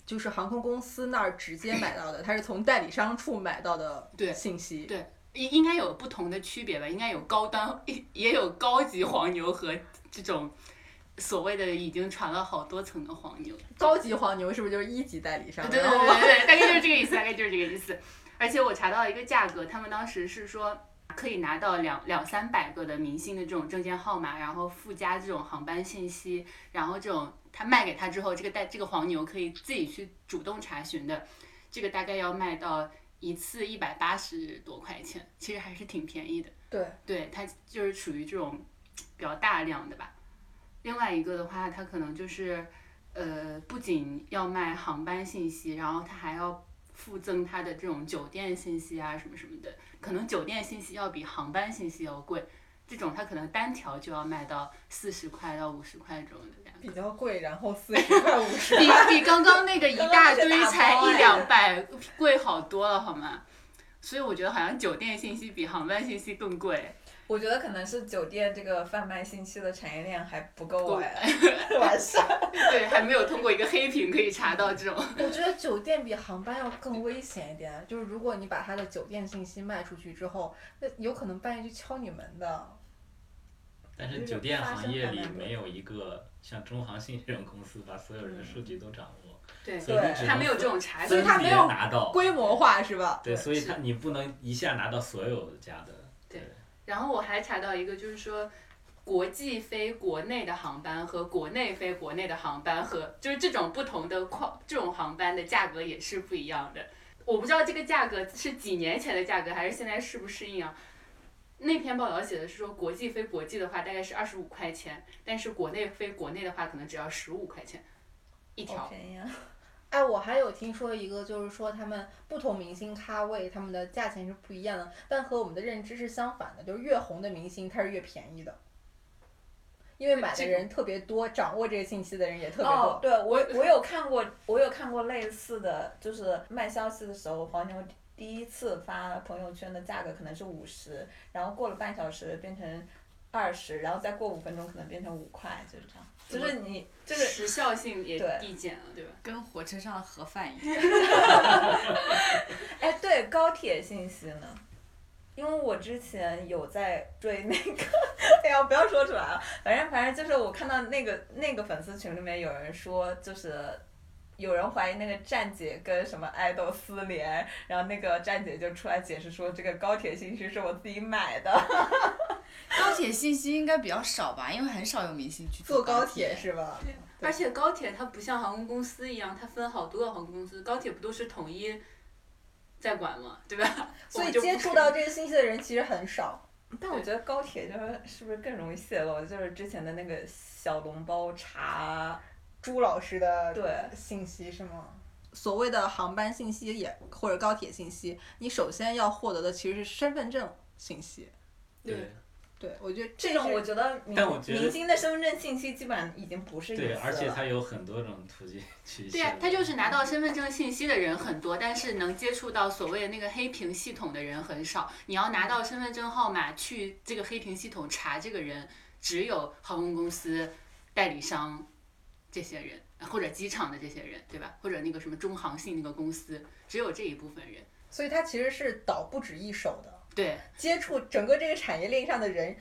就是航空公司那儿直接买到的，它是从代理商处买到的对信息。对应应该有不同的区别吧，应该有高端，也也有高级黄牛和这种所谓的已经传了好多层的黄牛。高级黄牛是不是就是一级代理商？对对对对对，大概就是这个意思，大概就是这个意思。而且我查到一个价格，他们当时是说可以拿到两两三百个的明星的这种证件号码，然后附加这种航班信息，然后这种他卖给他之后，这个带这个黄牛可以自己去主动查询的，这个大概要卖到一次一百八十多块钱，其实还是挺便宜的。对对，它就是属于这种比较大量的吧。另外一个的话，它可能就是呃，不仅要卖航班信息，然后它还要附赠它的这种酒店信息啊什么什么的。可能酒店信息要比航班信息要贵，这种它可能单条就要卖到四十块到五十块这种的。比较贵，然后四十块五十。比比刚刚那个一大堆才一 两百贵好多了，好吗？所以我觉得好像酒店信息比航班信息更贵。我觉得可能是酒店这个贩卖信息的产业链还不够够 完完善。对，还没有通过一个黑屏可以查到这种。我觉得酒店比航班要更危险一点，就是如果你把他的酒店信息卖出去之后，那有可能半夜就敲你门的。但是酒店行业里没有一个像中航信这种公司把所有人的数据都掌握，对所以你只能它没有这种查所以他没有别拿到。规模化是吧？对，所以他你不能一下拿到所有家的。然后我还查到一个，就是说，国际飞国内的航班和国内飞国内的航班和就是这种不同的框，这种航班的价格也是不一样的。我不知道这个价格是几年前的价格，还是现在适不适应啊？那篇报道写的是说，国际飞国际的话大概是二十五块钱，但是国内飞国内的话可能只要十五块钱一条。哎，我还有听说一个，就是说他们不同明星咖位，他们的价钱是不一样的，但和我们的认知是相反的，就是越红的明星它是越便宜的，因为买的人特别多，掌握这个信息的人也特别多。哦，对我我有看过，我有看过类似的，就是卖消息的时候，黄牛第一次发朋友圈的价格可能是五十，然后过了半小时变成二十，然后再过五分钟可能变成五块，就是这样。就是你这个时效性也递减了，对吧？跟火车上的盒饭一样。哎，对高铁信息呢？因为我之前有在追那个，哎呀，不要说出来了。反正反正就是我看到那个那个粉丝群里面有人说，就是有人怀疑那个站姐跟什么爱豆私联，然后那个站姐就出来解释说，这个高铁信息是我自己买的。高铁信息应该比较少吧，因为很少有明星去坐高高铁是吧？而且高铁它不像航空公司一样，它分好多个航空公司，高铁不都是统一在管吗？对吧？所以接触到这个信息的人其实很少。但我觉得高铁就是是不是更容易泄露？就是之前的那个小笼包查，朱老师的对信息是吗？所谓的航班信息也或者高铁信息，你首先要获得的其实是身份证信息。对对，我觉得这种我觉得明但我觉得明星的身份证信息基本上已经不是隐私对，而且它有很多种途径 去对呀、泄露他就是拿到身份证信息的人很多，但是能接触到所谓的那个黑屏系统的人很少。你要拿到身份证号码去这个黑屏系统查这个人，只有航空公司、代理商这些人，或者机场的这些人，对吧？或者那个什么中航信那个公司，只有这一部分人。所以他其实是倒不止一手的，对接触整个这个产业链上的人，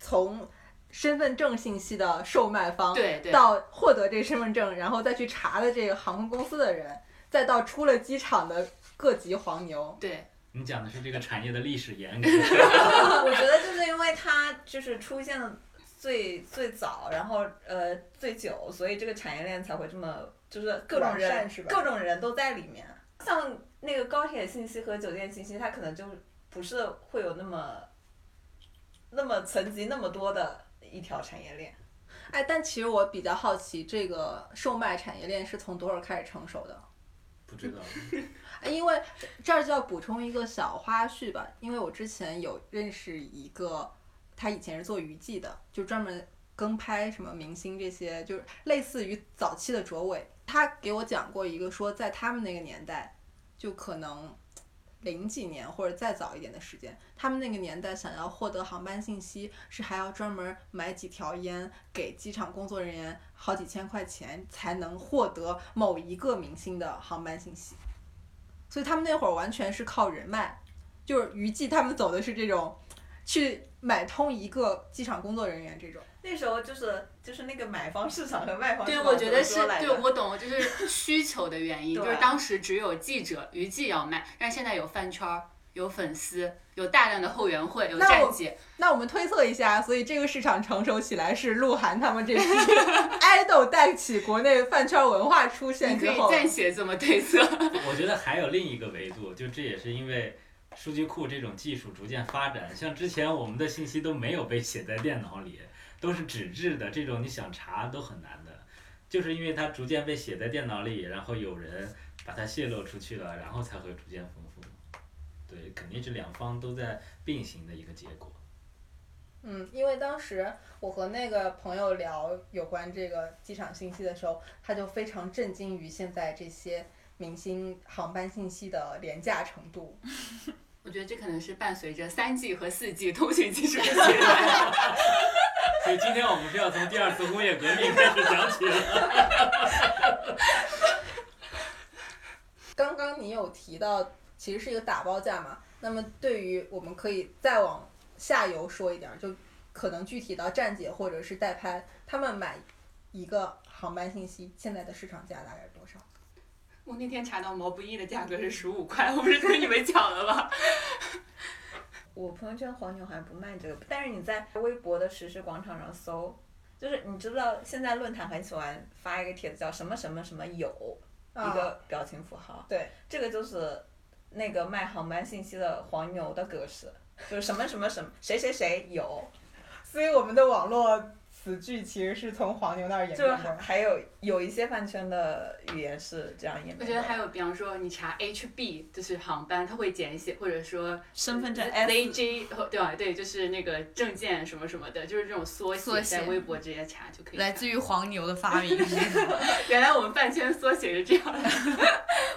从身份证信息的售卖方，对对到获得这个身份证，然后再去查的这个航空公司的人，再到出了机场的各级黄牛。对，你讲的是这个产业的历史沿革，我觉得就是因为它就是出现的最最早，然后呃最久，所以这个产业链才会这么就是各种人各种人都在里面。像那个高铁信息和酒店信息，它可能就不是会有那么那么层级那么多的一条产业链。哎，但其实我比较好奇，这个售卖产业链是从多少开始成熟的？不知道。哎因为这儿就要补充一个小花絮吧，因为我之前有认识一个，他以前是做娱记的，就专门跟拍什么明星这些，就是类似于早期的卓伟。他给我讲过一个说，在他们那个年代，就可能零几年或者再早一点的时间，他们那个年代想要获得航班信息，是还要专门买几条烟给机场工作人员好几千块钱，才能获得某一个明星的航班信息。所以他们那会儿完全是靠人脉，就是娱记他们走的是这种，去买通一个机场工作人员这种。那时候就是就是那个买方市场和卖方市场对，我觉得是对我懂，就是需求的原因，就是当时只有记者、娱记要卖，但是现在有饭圈儿、有粉丝、有大量的后援会、有那我站姐，那我们推测一下，所以这个市场成熟起来是鹿晗他们这批 idol 带起国内饭圈文化出现你可以之后，暂且这么推测。我觉得还有另一个维度，就这也是因为数据库这种技术逐渐发展，像之前我们的信息都没有被写在电脑里，都是纸质的，这种你想查都很难的，就是因为它逐渐被写在电脑里，然后有人把它泄露出去了，然后才会逐渐丰富。对，肯定是两方都在并行的一个结果。嗯，因为当时我和那个朋友聊有关这个机场信息的时候，他就非常震惊于现在这些明星航班信息的廉价程度。我觉得这可能是伴随着三 G 和四 G 通讯技术的。所以今天我们是要从第二次工业革命开始讲起了。刚刚你有提到，其实是一个打包价嘛。那么对于我们可以再往下游说一点儿，就可能具体到站姐或者是代拍，他们买一个航班信息，现在的市场价大概？我那天查到毛不易的价格是十五块，我不是跟你们讲了吗？我朋友圈黄牛好像不卖这个，但是你在微博的实时广场上搜，就是你知不知道现在论坛很喜欢发一个帖子叫什么什么什么有、一个表情符号，对，这个就是那个卖航班信息的黄牛的格式，就是什么什么什么谁谁谁有，所以我们的网络词句其实是从黄牛那儿演就变的。还有有一些饭圈的语言是这样演变的。我觉得还有，比方说你查 HB 就是航班，它会简写，或者说身份证 ZJ 对吧？对，就是那个证件什么什么的，就是这种缩缩写在微博直接查就可以。来自于黄牛的发明，原来我们饭圈缩写是这样的。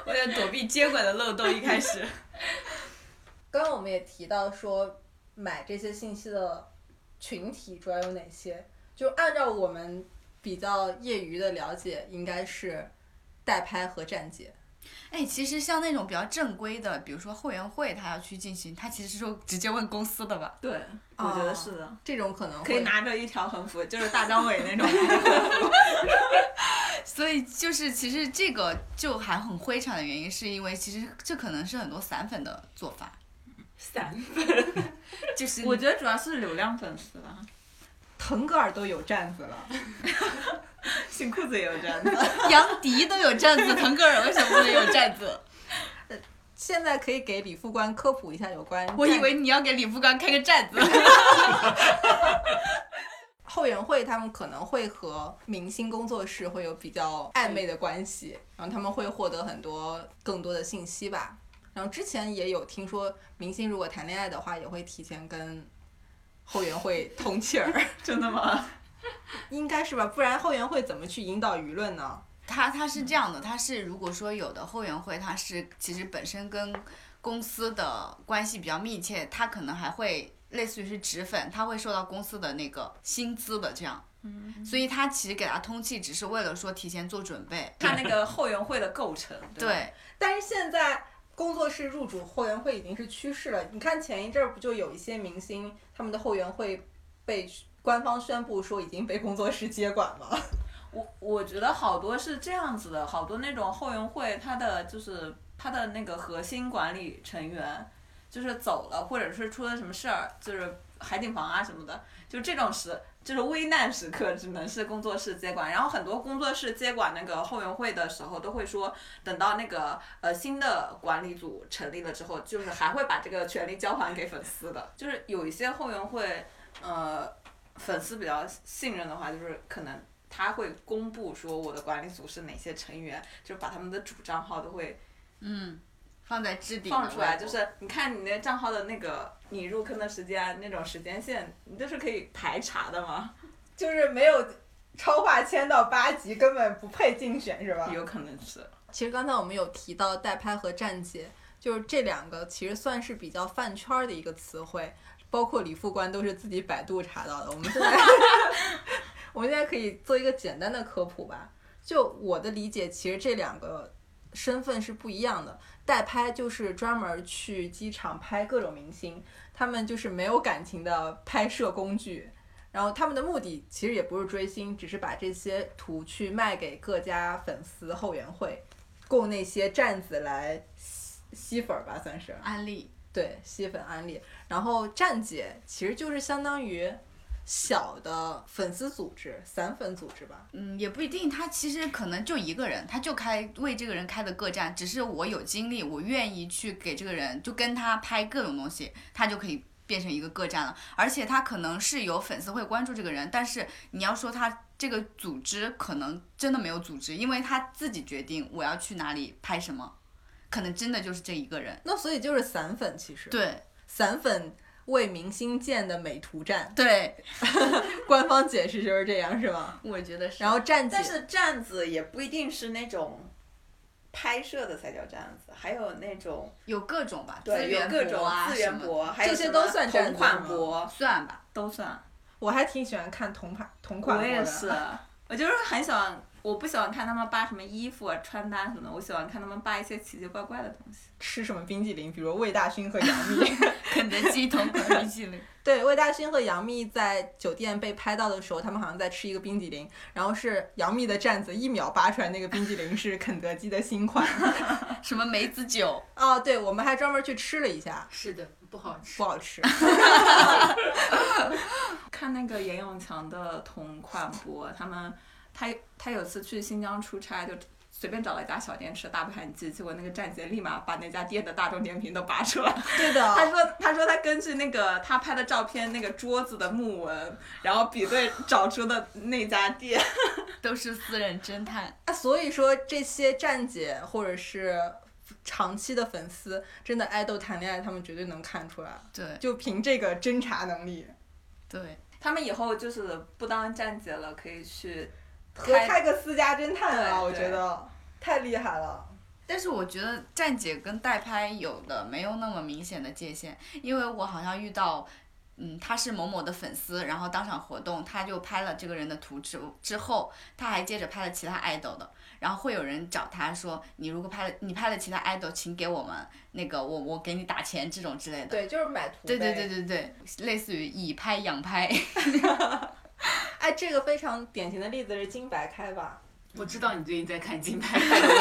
为了躲避监管的漏洞，一开始。刚刚我们也提到说，买这些信息的群体主要有哪些？就按照我们比较业余的了解，应该是代拍和站姐。哎，其实像那种比较正规的，比如说后援会，他要去进行，他其实就直接问公司的吧？对，我觉得是的。这种可能可以会拿着一条横幅，就是大张伟那种。所以就是其实这个就还很灰产的原因，是因为其实这可能是很多散粉的做法，散粉就是我觉得主要是流量粉丝吧，腾格尔都有站子了，新裤子也有站子。杨迪都有站子，腾格尔为什么不能有站子？现在可以给李副官科普一下有关。我以为你要给李副官开个站子。后援会他们可能会和明星工作室会有比较暧昧的关系，然后他们会获得很多更多的信息吧。然后之前也有听说，明星如果谈恋爱的话，也会提前跟后援会通气儿，真的吗？应该是吧？不然后援会怎么去引导舆论呢？他他是这样的，他是如果说有的后援会，他是其实本身跟公司的关系比较密切，他可能还会类似于是脂粉，他会受到公司的那个薪资的这样。所以他其实给他通气，只是为了说提前做准备。看那个后援会的构成。吧，对，但是现在工作室入主后援会已经是趋势了。你看前一阵儿不就有一些明星他们的后援会被官方宣布说已经被工作室接管了。我我觉得好多是这样子的，好多那种后援会，它的就是它的那个核心管理成员就是走了，或者是出了什么事儿，就是海景房啊什么的，就这种时，就是危难时刻只能是工作室接管。然后很多工作室接管那个后援会的时候，都会说等到那个呃新的管理组成立了之后，就是还会把这个权利交还给粉丝的。就是有一些后援会，呃，粉丝比较信任的话，就是可能。他会公布说我的管理组是哪些成员，就是把他们的主账号都会嗯，放在置顶放出来，就是你看你那账号的那个你入坑的时间那种时间线，你都是可以排查的吗？就是没有超话签到八级，根本不配竞选，是吧？有可能是。其实刚才我们有提到代拍和站姐，就是这两个其实算是比较饭圈儿的一个词汇，包括李副官都是自己百度查到的。我们现在 我们现在可以做一个简单的科普吧。就我的理解，其实这两个身份是不一样的。代拍就是专门去机场拍各种明星，他们就是没有感情的拍摄工具。然后他们的目的其实也不是追星，只是把这些图去卖给各家粉丝后援会，供那些站子来吸吸粉儿吧，算是安利。对吸粉安利。然后站姐其实就是相当于小的粉丝组织、散粉组织吧。嗯，也不一定，他其实可能就一个人，他就开为这个人开的个站，只是我有精力，我愿意去给这个人，就跟他拍各种东西，他就可以变成一个个站了。而且他可能是有粉丝会关注这个人，但是你要说他这个组织可能真的没有组织，因为他自己决定我要去哪里拍什么，可能真的就是这一个人。那所以就是散粉，其实对散粉为明星建的美图站，对，官方解释就是这样，是吗？我觉得是。然后站姐但是站子也不一定是那种拍摄的才叫站子，还有那种有各种吧，对资源有各种博啊资什么的源博，还有这些都算站同款博算吧。都算。我还挺喜欢看同款同款博的。我也是，我就是很喜欢，我不喜欢看他们扒什么衣服啊、穿搭什么的，我喜欢看他们扒一些奇奇怪怪的东西。吃什么冰激凌，比如魏大勋和杨幂。肯德基同款 冰淇淋，对，魏大勋和杨幂在酒店被拍到的时候，他们好像在吃一个冰激凌，然后是杨幂的站子一秒扒出来那个冰激凌是肯德基的新款。什么梅子酒，哦，对，我们还专门去吃了一下，是的，不好吃不。好吃。看那个严永强的同款博，他们他他有次去新疆出差，就随便找了一家小店吃大盘鸡，结果那个站姐立马把那家店的大众点评都扒出来。对的，他说他说他根据那个他拍的照片那个桌子的木纹，然后比对找出的那家店。都是私人侦探。啊，所以说这些站姐或者是长期的粉丝，真的爱豆谈恋爱，他们绝对能看出来，对就凭这个侦查能力，对，他们以后就是不当站姐了，可以去合开开个私家侦探啊，我觉得太厉害了。但是我觉得站姐跟代拍有的没有那么明显的界限，因为我好像遇到嗯，他是某某的粉丝，然后当场活动，他就拍了这个人的图之之后，他还接着拍了其他 idol 的，然后会有人找他说，你如果拍了你拍了其他 idol，请给我们那个我我给你打钱这种之类的。对，就是买图对对对对对，类似于以拍养拍。哎，这个非常典型的例子是金白开吧？我知道你最近在看金牌派的微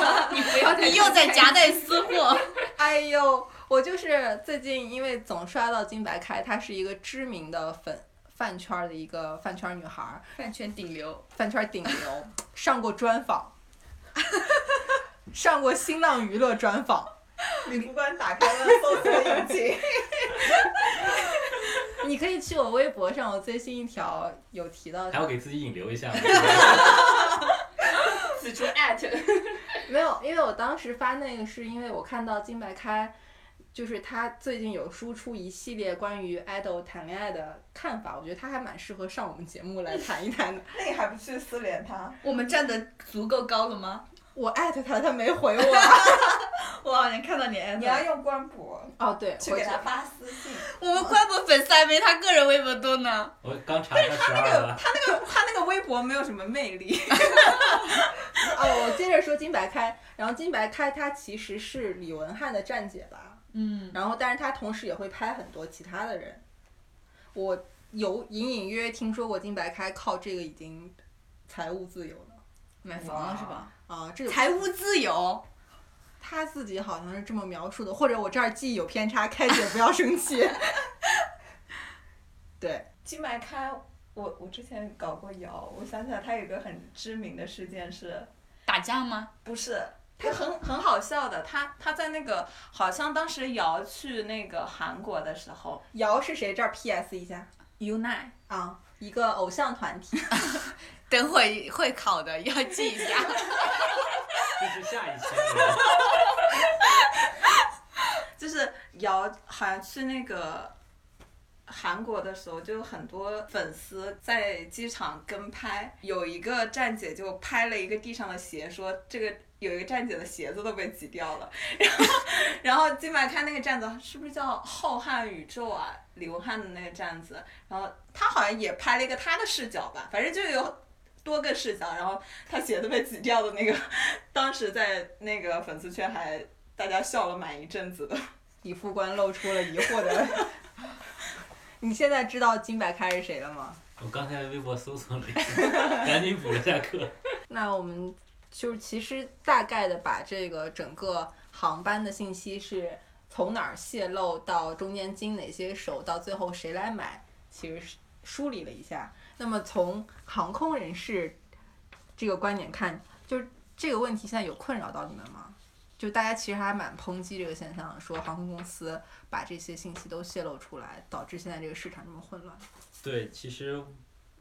博，你不要再你又在夹带私货。哎呦，我就是最近因为总刷到金白开，她是一个知名的粉饭圈儿的一个饭圈儿女孩儿，饭圈顶流，饭圈儿顶流，上过专访，上过新浪娱乐专访。李副官打开了搜索引擎，你可以去我微博上，我最新一条有提到还要给自己引流一下。此处 at，没有，因为我当时发那个是因为我看到金白开，就是他最近有输出一系列关于 idol 谈恋爱的看法，我觉得他还蛮适合上我们节目来谈一谈的。那你还不去私联他？我们站的足够高了吗？我艾特他，他没回我。我好像看到你艾你要用官博哦，对，去给他发私信。我们官博粉丝还没他个人微博多呢。我刚查他那个他那个，他那个微博没有什么魅力。哦，我接着说金白开，然后金白开他其实是李文翰的站姐吧，嗯，然后但是他同时也会拍很多其他的人，我有隐隐约约听说过金白开靠这个已经财务自由了买房了是吧？啊，这个财务自由，他自己好像是这么描述的，或者我这儿记忆有偏差，开姐不要生气。对，金白开，我我之前搞过谣，我想起来他有一个很知名的事件是，打架吗？不是，他很很好笑的，他他在那个好像当时瑶去那个韩国的时候瑶是谁？这儿 PS 一下，U Nine 啊，一个偶像团体。等会 会考的，要记一下。这是下一期的。就是姚好像去那个韩国的时候，就有很多粉丝在机场跟拍，有一个站姐就拍了一个地上的鞋，说这个有一个站姐的鞋子都被挤掉了，然后 然后金白看那个站子是不是叫浩瀚宇宙啊，李文翰的那个站子，然后他好像也拍了一个他的视角吧，反正就有。多个视角，然后他鞋子被挤掉的那个，当时在那个粉丝圈还大家笑了满一阵子的。李副官露出了疑惑的。你现在知道金白开是谁了吗？我刚才微博搜索了一下，赶紧补了下课。那我们就其实大概的把这个整个航班的信息是从哪儿泄露到中间经哪些手，到最后谁来买，其实是梳理了一下。那么从航空人士这个观点看，就这个问题现在有困扰到你们吗？就大家其实还蛮抨击这个现象，说航空公司把这些信息都泄露出来，导致现在这个市场这么混乱。对，其实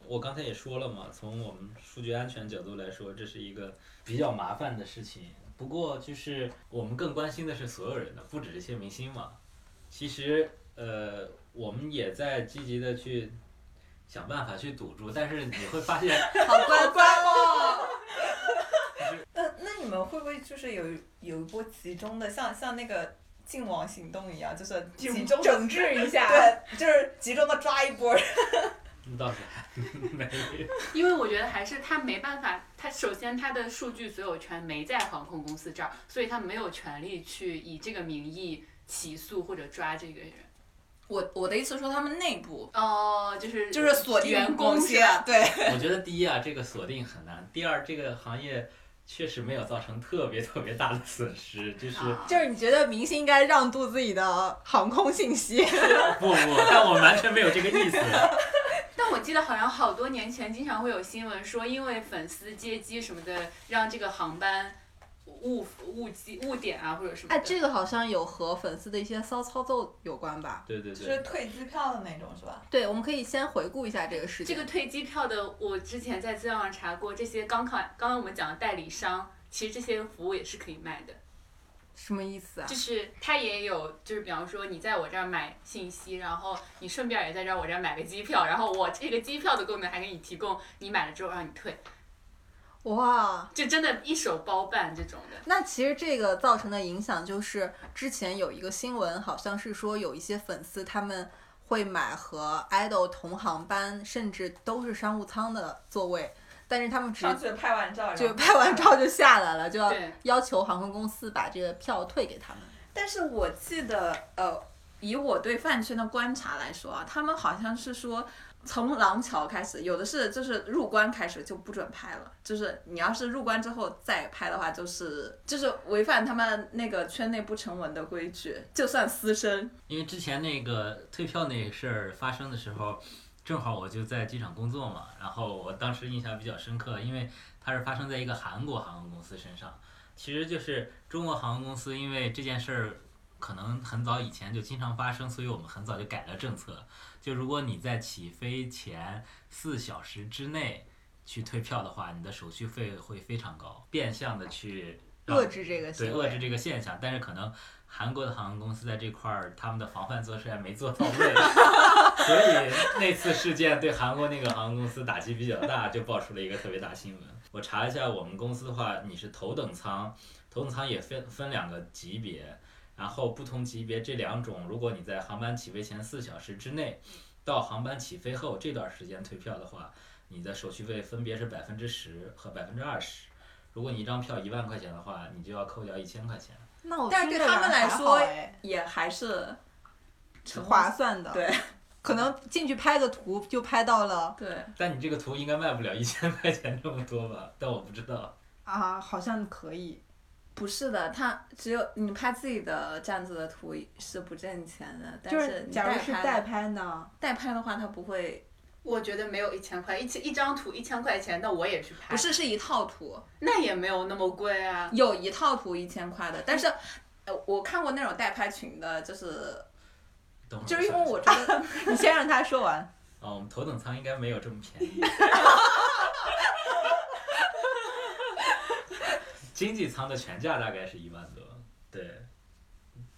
我刚才也说了嘛，从我们数据安全角度来说，这是一个比较麻烦的事情。不过就是我们更关心的是所有人的，不止这些明星嘛。其实呃，我们也在积极的去想办法去堵住，但是你会发现，好乖乖哦。那那你们会不会就是有有一波集中的，像像那个净网行动一样，就是集中整治一下。对，就是集中的抓一波。那倒是还 没有。因为我觉得还是他没办法，他首先他的数据所有权没在航空公司这儿，所以他没有权利去以这个名义起诉或者抓这个人。我我的意思说，他们内部哦，就是就是锁定员工某些是吧？对，我觉得第一啊，这个锁定很难；第二，这个行业确实没有造成特别特别大的损失，就是啊就是你觉得明星应该让渡自己的航空信息？不不，但我完全没有这个意思。但我记得好像好多年前经常会有新闻说，因为粉丝接机什么的，让这个航班误误机误点啊或者什么的。哎，这个好像有和粉丝的一些骚操作有关吧？对对对，就是退机票的那种，是吧？对，我们可以先回顾一下这个事情。这个退机票的，我之前在资料上查过，这些刚看刚刚我们讲的代理商，其实这些服务也是可以卖的。什么意思啊？就是他也有，就是比方说你在我这儿买信息，然后你顺便也在这儿我这儿买个机票，然后我这个机票的功能还给你提供，你买了之后让你退，哇，就真的一手包办这种的。那其实这个造成的影响就是，之前有一个新闻，好像是说有一些粉丝他们会买和 idol 同航班，甚至都是商务舱的座位，但是他们只上去拍完照，就拍完照就下来了，就要要求航空公司把这个票退给他们。但是我记得，呃，以我对饭圈的观察来说啊，他们好像是说，从廊桥开始，有的是就是入关开始就不准拍了，就是你要是入关之后再拍的话，就是就是违反他们那个圈内不成文的规矩，就算私生。因为之前那个退票那事儿发生的时候，正好我就在机场工作嘛，然后我当时印象比较深刻，因为它是发生在一个韩国航空公司身上。其实就是中国航空公司，因为这件事儿可能很早以前就经常发生，所以我们很早就改了政策。就如果你在起飞前四小时之内去退票的话，你的手续费会非常高，变相的去遏制这个。对遏制这个现象，但是可能韩国的航空公司在这块儿他们的防范措施还没做到位，所以那次事件对韩国那个航空公司打击比较大，就爆出了一个特别大新闻。我查一下我们公司的话，你是头等舱，头等舱也分分两个级别，然后不同级别这两种，如果你在航班起飞前四小时之内，到航班起飞后这段时间退票的话，你的手续费分别是百分之十和百分之二十。如果你一张票一万块钱的话，你就要扣掉一千块钱。那我但是对他听着还好们来说哎也还是挺划算的。对可能进去拍个图就拍到了对，但你这个图应该卖不了一千块钱这么多吧？但我不知道。啊，好像可以。不是的，他只有你拍自己的站子的图是不挣钱的，但是你假如是代拍呢？代拍的话，他不会，我觉得没有一千块，一千一张图一千块钱，那我也去拍，不是是一套图，那也没有那么贵啊。有一套图一千块的，但是，呃，我看过那种代拍群的，就是就是因为我觉得 你先让他说完。下哦，我们头等舱应该没有这么便宜。经济舱的全价大概是一万多，对。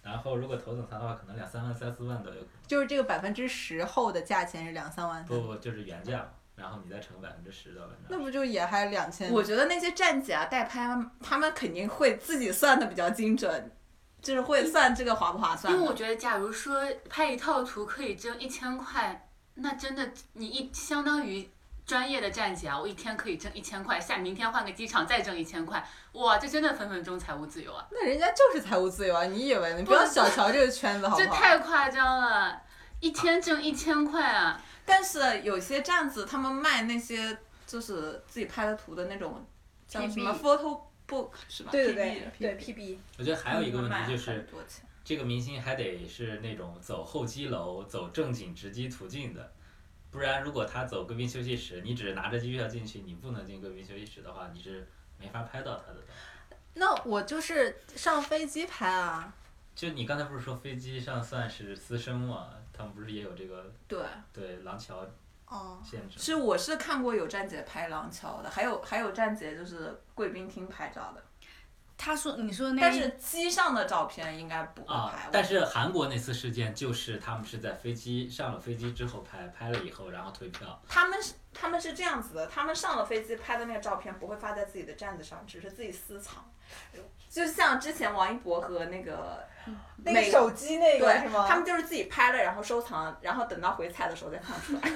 然后如果头等舱的话，可能两三万、三四万都有可能。就是这个百分之十后的价钱是两三万，不不，就是原价，然后你再乘百分之十到百分之那不就也还两千？我觉得那些站姐啊、代拍啊，他们肯定会自己算的比较精准，就是会算这个划不划算。因为我觉得，假如说拍一套图可以挣一千块，那真的你一相当于专业的站姐啊，我一天可以挣一千块，下明天换个机场再挣一千块，哇，这真的分分钟财务自由啊！那人家就是财务自由啊！你以为呢？你不要小瞧这个圈子好这不好？太夸张了，一天挣一千块啊！但是有些站子他们卖那些就是自己拍的图的那种叫什么 photo book 是吧？对对 PB 对对 PB 我觉得还有一个问题就是这个明星还得是那种走候机楼、走正经直机途径的，不然如果他走贵宾休息室，你只是拿着机票进去，你不能进贵宾休息室的话，你是没法拍到他的的。那我就是上飞机拍啊。就你刚才不是说飞机上算是私生吗？他们不是也有这个对，对廊桥哦，限制？是我是看过有站姐拍廊桥的，还有还有站姐就是贵宾厅拍照的，他说你说的那一但是机上的照片应该不会啊拍。，但是韩国那次事件就是他们是在飞机上了飞机之后拍，拍了以后然后退票。他们是他们是这样子的，他们上了飞机拍的那个照片不会发在自己的站子上，只是自己私藏。就像之前王一博和那个那个手机那个对是，吗？他们就是自己拍了，然后收藏，然后等到回踩的时候再放出来。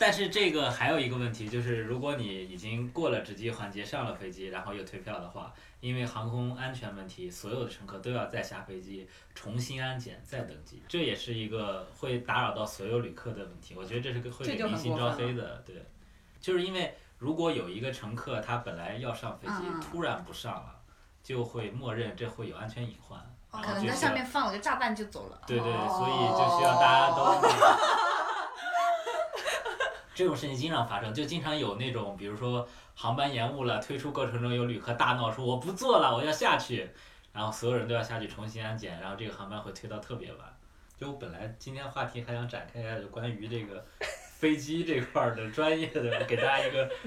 但是这个还有一个问题，就是如果你已经过了值机环节，上了飞机，然后又退票的话，因为航空安全问题，所有的乘客都要再下飞机重新安检再登机，这也是一个会打扰到所有旅客的问题。我觉得这是个会给明星招黑的，对，就是因为如果有一个乘客他本来要上飞机，嗯突然不上了，就会默认这会有安全隐患，然可能在上面放了个炸弹就走了。对对，哦所以就需要大家都。这种事情经常发生，就经常有那种，比如说航班延误了，推出过程中有旅客大闹说我不坐了，我要下去，然后所有人都要下去重新安检，然后这个航班会推到特别晚。就我本来今天话题还想展开一下，就关于这个飞机这块儿的专业的，给大家一个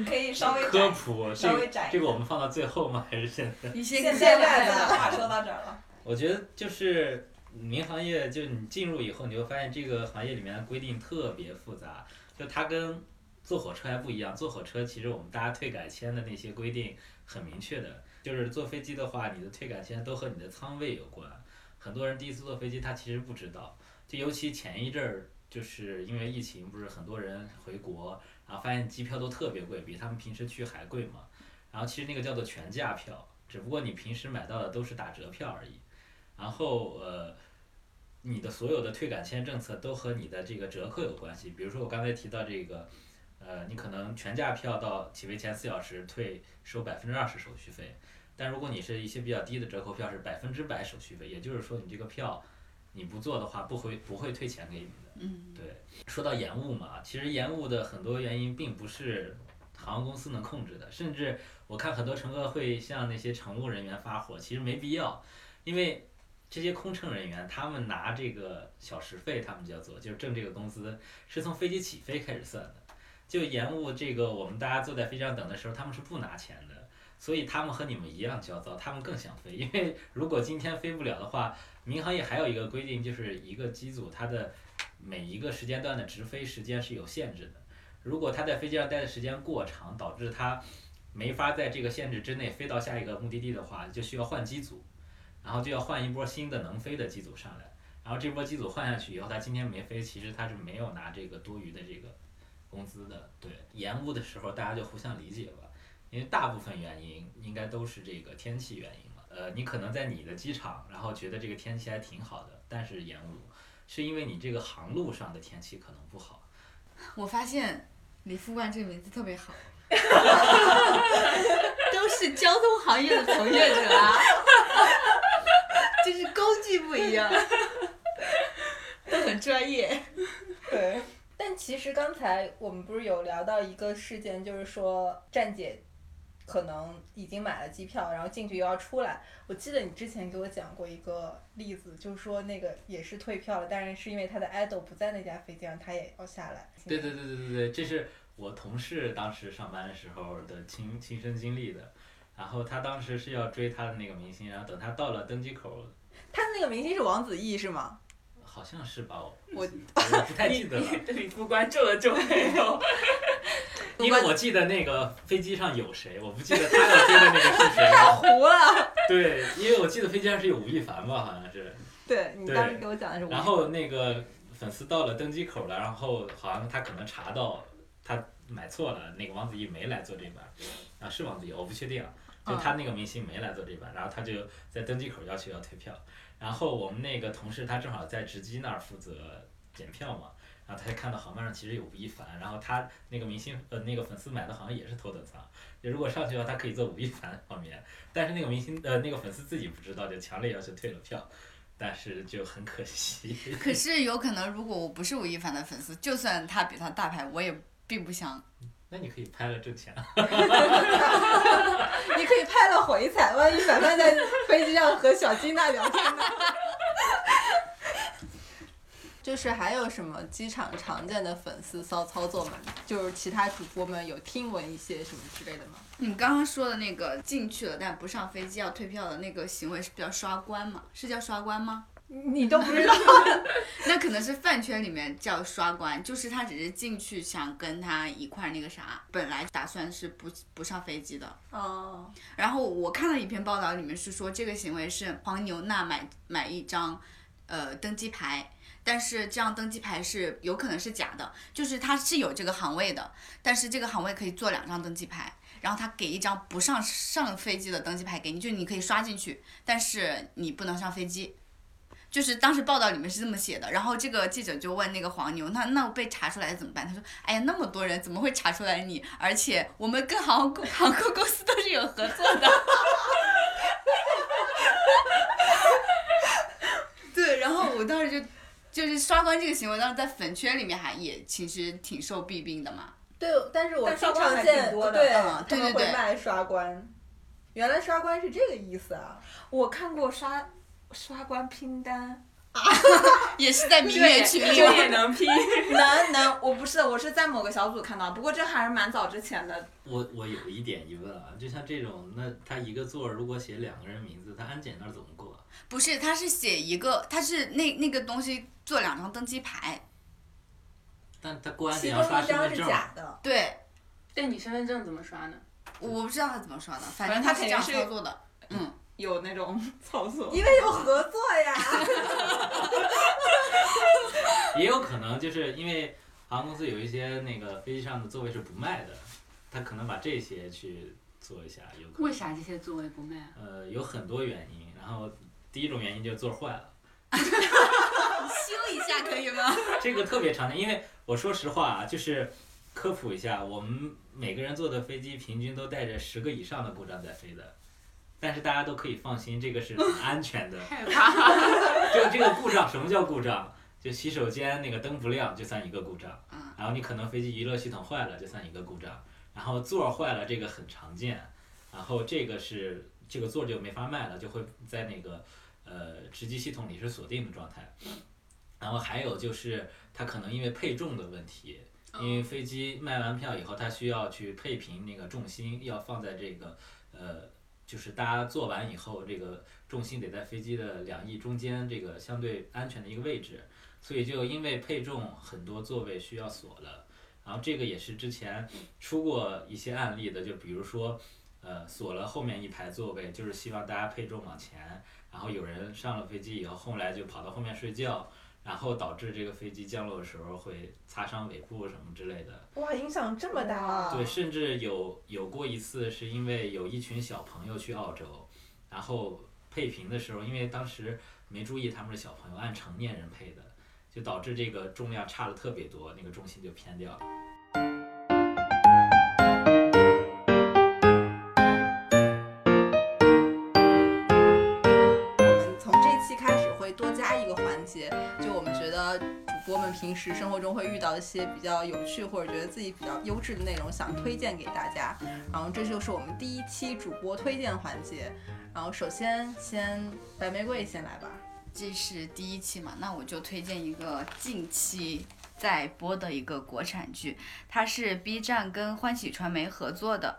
科普。这稍微个展这个我们放到最后吗？还是现在？一些现在在的的话说到这儿了，我觉得就是民航业，就你进入以后，你会发现这个行业里面的规定特别复杂，就它跟坐火车还不一样。坐火车其实我们大家退改签的那些规定很明确的，就是坐飞机的话，你的退改签都和你的舱位有关，很多人第一次坐飞机他其实不知道，就尤其前一阵儿，就是因为疫情，不是很多人回国，然后发现机票都特别贵，比他们平时去还贵嘛。然后其实那个叫做全价票，只不过你平时买到的都是打折票而已。然后呃，你的所有的退改签政策都和你的这个折扣有关系。比如说我刚才提到这个，呃，你可能全价票到起飞前四小时退收百分之二十手续费，但如果你是一些比较低的折扣票是百分之百手续费，也就是说你这个票你不做的话不会不会退钱给你的。嗯，对，说到延误嘛，其实延误的很多原因并不是航空公司能控制的，甚至我看很多乘客会向那些乘务人员发火，其实没必要，因为这些空乘人员他们拿这个小时费，他们叫做就是挣这个工资，是从飞机起飞开始算的。就延误这个，我们大家坐在飞机上等的时候，他们是不拿钱的，所以他们和你们一样焦躁，他们更想飞，因为如果今天飞不了的话，民航业还有一个规定，就是一个机组它的每一个时间段的直飞时间是有限制的。如果他在飞机上待的时间过长，导致他没法在这个限制之内飞到下一个目的地的话，就需要换机组，然后就要换一波新的能飞的机组上来。然后这波机组换下去以后，他今天没飞，其实他是没有拿这个多余的这个工资的。对，延误的时候大家就互相理解吧，因为大部分原因应该都是这个天气原因。呃，你可能在你的机场，然后觉得这个天气还挺好的，但是延误是因为你这个航路上的天气可能不好。我发现李副官这个名字特别好，都是交通行业的从业者啊，就是工具不一样，都很专业。对，但其实刚才我们不是有聊到一个事件，就是说站姐可能已经买了机票，然后进去又要出来。我记得你之前给我讲过一个例子，就是说那个也是退票了，但是是因为他的 idol 不在那架飞机上，他也要下来。对对对对对对，这是我同事当时上班的时候的亲亲身经历的。然后他当时是要追他的那个明星，然后等他到了登机口，他的那个明星是王子异是吗？好像是吧，我我 我不太记得了，你不关注了皱眉头，因为我记得那个飞机上有谁，我不记得他要追的那个是谁。太糊了。对，因为我记得飞机上是有吴亦凡吧，好像是。对你当时给我讲的是。然后那个粉丝到了登机口了，然后好像他可能查到他买错了，那个王子异没来坐这班，啊是王子异，我不确定啊，就他那个明星没来坐这班，然后他就在登机口要求要退票，然后我们那个同事他正好在值机那儿负责检票嘛。然后他就看到航班上其实有吴亦凡，然后他那个明星呃那个粉丝买的好像也是头等舱，就如果上去的话，他可以坐吴亦凡旁边，但是那个明星呃那个粉丝自己不知道，就强烈要求退了票，但是就很可惜。可是有可能，如果我不是吴亦凡的粉丝，就算他比他大牌，我也并不想。那你可以拍了挣钱。你可以拍了回踩，万一凡凡在飞机上和小金娜聊天呢？就是还有什么机场常见的粉丝骚操作吗？就是其他主播们有听闻一些什么之类的吗？你刚刚说的那个进去了但不上飞机要退票的那个行为是比较刷关吗？是叫刷关吗？你都不知道？那可能是饭圈里面叫刷关，就是他只是进去想跟他一块儿那个啥，本来打算是不不上飞机的。哦，然后我看了一篇报道，里面是说这个行为是黄牛娜买买一张呃登机牌，但是这样登机牌是有可能是假的，就是它是有这个航位的，但是这个航位可以做两张登机牌，然后他给一张不上上飞机的登机牌给你，就你可以刷进去，但是你不能上飞机。就是当时报道里面是这么写的，然后这个记者就问那个黄牛，那那我被查出来怎么办？他说，哎呀，那么多人怎么会查出来你？而且我们跟航空航空公司都是有合作的。对，然后我当时就就是刷关这个行为，当时在粉圈里面还也其实挺受弊病的嘛。对，但是我但经刷关还常见挺多的对，嗯他们对对对会卖刷关。原来刷关是这个意思啊！我看过刷刷关拼单，也是在蜜月群里这也能拼。能 能，我不是，我是在某个小组看到，不过这还是蛮早之前的。我我有一点疑问啊，就像这种，那他一个座儿如果写两个人名字，他安检那儿怎么过？不是，他是写一个，他是那那个东西做两张登机牌，但他过安其检要中一张是刷身份证，假的，对，但你身份证怎么刷呢？我不知道他怎么刷的，反反正正他是这样他肯定是操作的。嗯，有那种 操作？因为有合作呀。也有可能就是因为航空公司有一些那个飞机上的座位是不卖的，他可能把这些去做一下，有可能。为啥这些座位不卖啊？呃，有很多原因，然后第一种原因就是座坏了，修一下可以吗？这个特别常见，因为我说实话啊，就是科普一下，我们每个人坐的飞机平均都带着十个以上的故障在飞的，但是大家都可以放心，这个是 很安全的。害怕。这个这个故障什么叫故障？就洗手间那个灯不亮就算一个故障，嗯然后你可能飞机娱乐系统坏了就算一个故障，然后座儿坏了这个很常见，然后这个是这个座儿就没法卖了，就会在那个呃值机系统里是锁定的状态，然后还有就是它可能因为配重的问题，因为飞机卖完票以后，它需要去配平那个重心，要放在这个呃，就是大家做完以后，这个重心得在飞机的两翼中间这个相对安全的一个位置，所以就因为配重，很多座位需要锁了。然后这个也是之前出过一些案例的，就比如说，呃，锁了后面一排座位，就是希望大家配重往前，然后有人上了飞机以后，后来就跑到后面睡觉，然后导致这个飞机降落的时候会擦伤尾部什么之类的。哇，影响这么大啊！对，甚至有有过一次是因为有一群小朋友去澳洲，然后配平的时候，因为当时没注意他们是小朋友，按成年人配的，就导致这个重量差的特别多，那个重心就偏掉了。平时生活中会遇到一些比较有趣或者觉得自己比较优质的内容，想推荐给大家。然后这就是我们第一期主播推荐环节。然后首先先白玫瑰先来吧。这是第一期嘛，那我就推荐一个近期在播的一个国产剧，它是 B 站跟欢喜传媒合作的，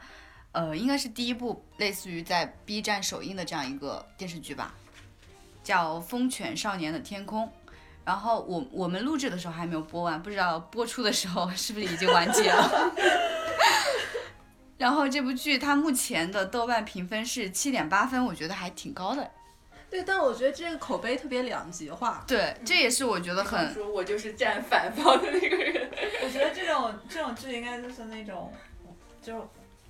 呃，应该是第一部类似于在 B 站首映的这样一个电视剧吧，叫《风犬少年的天空》。然后我我们录制的时候还没有播完，不知道播出的时候是不是已经完结了。然后这部剧它目前的豆瓣评分是七点八分，我觉得还挺高的。对，但我觉得这个口碑特别两极化。对，这也是我觉得很说我就是站反方的那个人。我觉得这种这种剧应该就是那种，就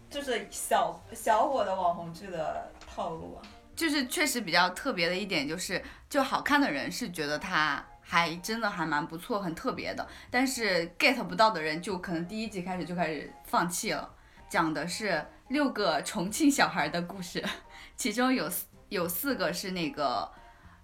就是小小火的网红剧的套路啊。就是确实比较特别的一点就是，就好看的人是觉得它还真的还蛮不错，很特别的，但是 get 不到的人就可能第一集开始就开始放弃了。讲的是六个重庆小孩的故事，其中有有四个是那个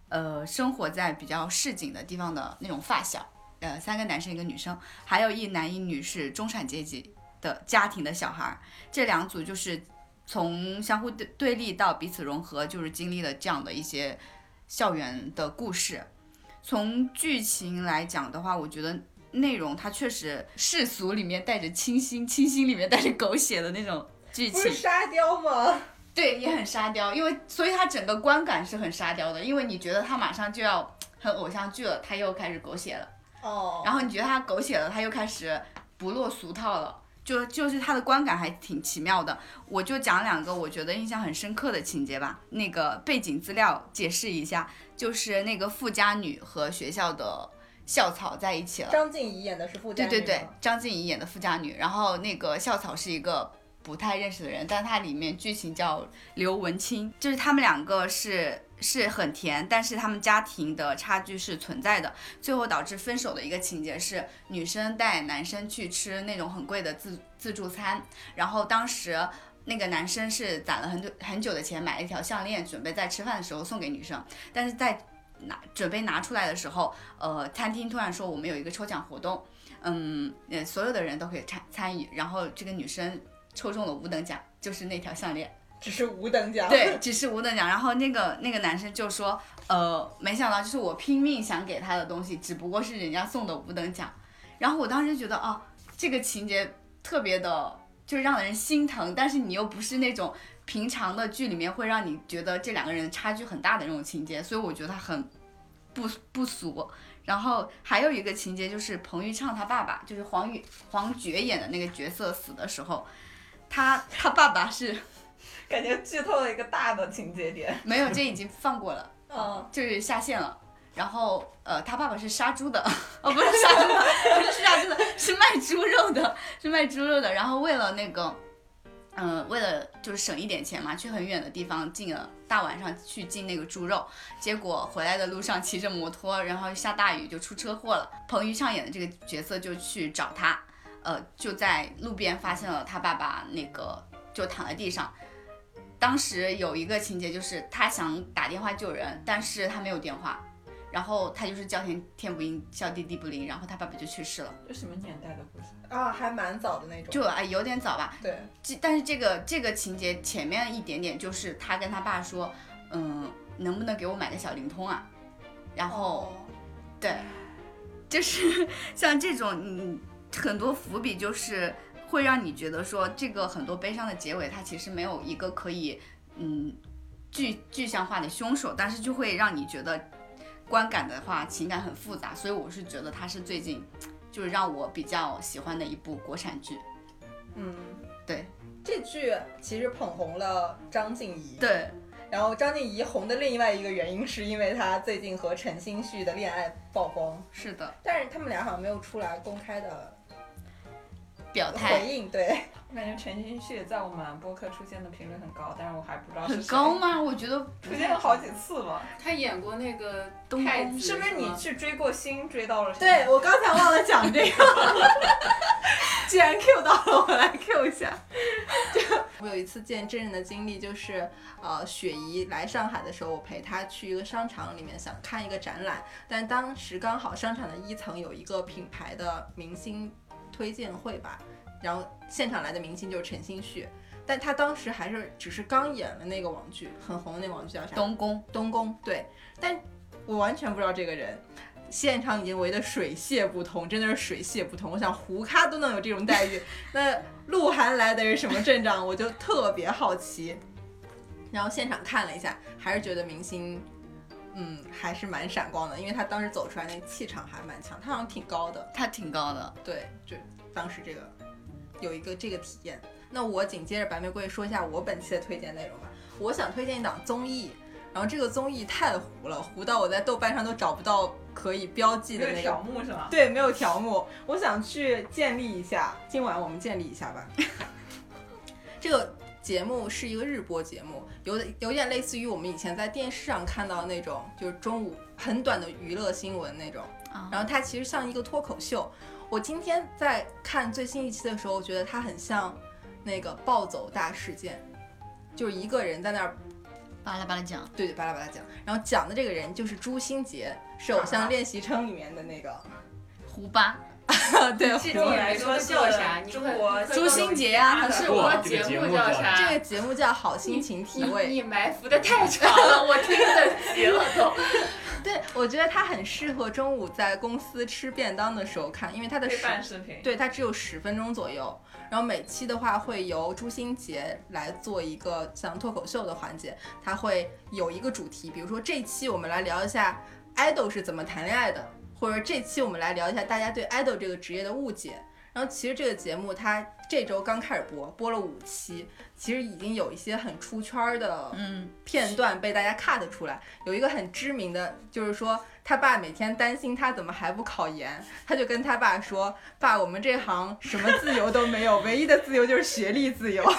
呃生活在比较市井的地方的那种发小，呃三个男生一个女生，还有一男一女是中产阶级的家庭的小孩。这两组就是从相互对对立到彼此融合，就是经历了这样的一些校园的故事。从剧情来讲的话，我觉得内容它确实世俗里面带着清新，清新里面带着狗血的那种剧不是。沙雕吗？对，也很沙雕，因为所以它整个观感是很沙雕的，因为你觉得它马上就要很偶像剧了，它又开始狗血了。哦，然后你觉得它狗血了，它又开始不落俗套了，就就是它的观感还挺奇妙的。我就讲两个我觉得印象很深刻的情节吧。那个背景资料解释一下，就是那个富家女和学校的校草在一起了。张婧仪演的是富家女对对对，张婧仪演的富家女，然后那个校草是一个不太认识的人，但它里面剧情叫刘文清，就是他们两个是是很甜，但是他们家庭的差距是存在的，最后导致分手的一个情节是女生带男生去吃那种很贵的自自助餐，然后当时。那个男生是攒了很久很久的钱买了一条项链，准备在吃饭的时候送给女生，但是在拿准备拿出来的时候，呃，餐厅突然说我们有一个抽奖活动，嗯，呃，所有的人都可以参参与，然后这个女生抽中了五等奖，就是那条项链。只是五等奖。对，只是五等奖。然后那个那个男生就说，呃，没想到就是我拼命想给他的东西，只不过是人家送的五等奖。然后我当时觉得，哦，这个情节特别的，就是让人心疼，但是你又不是那种平常的剧里面会让你觉得这两个人差距很大的那种情节，所以我觉得他很不不俗。然后还有一个情节就是彭昱畅他爸爸，就是黄宇黄觉演的那个角色死的时候，他他爸爸是 感觉剧透了一个大的情节点。没有，这已经放过了，嗯，就是下线了。然后，呃，他爸爸是杀猪的，哦，不是杀猪的，不是杀猪的，是卖猪肉的，是卖猪肉的。然后为了那个，嗯、为了就是省一点钱嘛，去很远的地方进了，大晚上去进那个猪肉，结果回来的路上骑着摩托，然后下大雨就出车祸了。彭昱畅演的这个角色就去找他，呃，就在路边发现了他爸爸那个就躺在地上。当时有一个情节就是他想打电话救人，但是他没有电话，然后他就是叫天天不应，叫地地不灵，然后他爸爸就去世了，这什么年代的故事？啊，还蛮早的那种。就哎有点早吧。对，这但是这个这个情节前面一点点就是他跟他爸说，嗯，能不能给我买个小灵通啊？然后、对，就是 像这种嗯很多伏笔就是会让你觉得说这个很多悲伤的结尾，它其实没有一个可以嗯具具象化的凶手，但是就会让你觉得观感的话情感很复杂，所以我是觉得它是最近就是让我比较喜欢的一部国产剧。嗯，对。这剧其实捧红了张婧仪。对，然后张婧仪红的另外一个原因是因为她最近和陈星旭的恋爱曝光，是的，但是他们俩好像没有出来公开的回表态应。对，我感觉陈星旭在我们播客出现的频率很高，但是我还不知道是很高吗？我觉得出现了好几次吧？他演过那个东宫，是不是你吗去追过星，追到了谁？对我刚才忘了讲这个，既然 Q 到了，我来 Q 一下。我有一次见真人的经历，就是呃，雪姨来上海的时候，我陪她去一个商场里面想看一个展览，但当时刚好商场的一层有一个品牌的明星推荐会吧，然后现场来的明星就是陈星旭。但他当时还是只是刚演了那个网剧，很红的那个网剧叫啥？东宫东宫，对，但我完全不知道这个人。现场已经围得水泄不通，真的是水泄不通。我想胡咖都能有这种待遇，那鹿晗来的是什么阵仗？我就特别好奇。然后现场看了一下，还是觉得明星，嗯，还是蛮闪光的，因为他当时走出来那气场还蛮强，他好像挺高的。他挺高的，对，就当时这个有一个这个体验。那我紧接着白玫瑰说一下我本期的推荐内容吧。我想推荐一档综艺，然后这个综艺太糊了，糊到我在豆瓣上都找不到可以标记的没有那个。条目是吗？对，没有条目，我想去建立一下。今晚我们建立一下吧。这个节目是一个日播节目，有点有点类似于我们以前在电视上看到那种，就是中午很短的娱乐新闻那种。啊然后它其实像一个脱口秀。我今天在看最新一期的时候，我觉得它很像那个暴走大事件，就是一个人在那儿巴拉巴拉讲，对对巴拉巴拉讲，然后讲的这个人就是朱星杰，是《偶像练习生》里面的那个，胡巴，对，这对我来说说叫啥？你中国朱星杰啊还是我哇节目这个节目叫叫啥？这个节目叫《好心情提你味》。你埋伏的太长了，我听得急了都。对，我觉得它很适合中午在公司吃便当的时候看，因为它的视频。对，它只有十分钟左右。然后每期的话会由朱星杰来做一个像脱口秀的环节，他会有一个主题，比如说这期我们来聊一下 idol 是怎么谈恋爱的，或者这期我们来聊一下大家对 idol 这个职业的误解。然后其实这个节目它这周刚开始播，播了五期，其实已经有一些很出圈儿的嗯，片段被大家 cut 出来。有一个很知名的，就是说他爸每天担心他怎么还不考研，他就跟他爸说：“爸，我们这行什么自由都没有，唯一的自由就是学历自由。”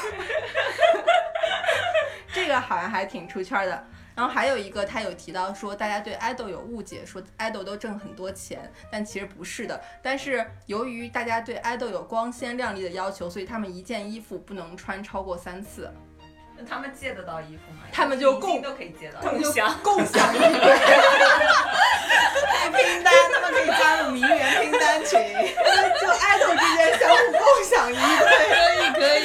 这个好像还挺出圈的。然后还有一个，他有提到说，大家对爱豆有误解，说爱豆都挣很多钱，但其实不是的。但是由于大家对爱豆有光鲜亮丽的要求，所以他们一件衣服不能穿超过三次。那他们借得到衣服吗？他们就共都可以借到。共享。共享衣柜，拼单，他们可以加入名媛拼单群。就爱豆之间相互共享衣柜，可以可以。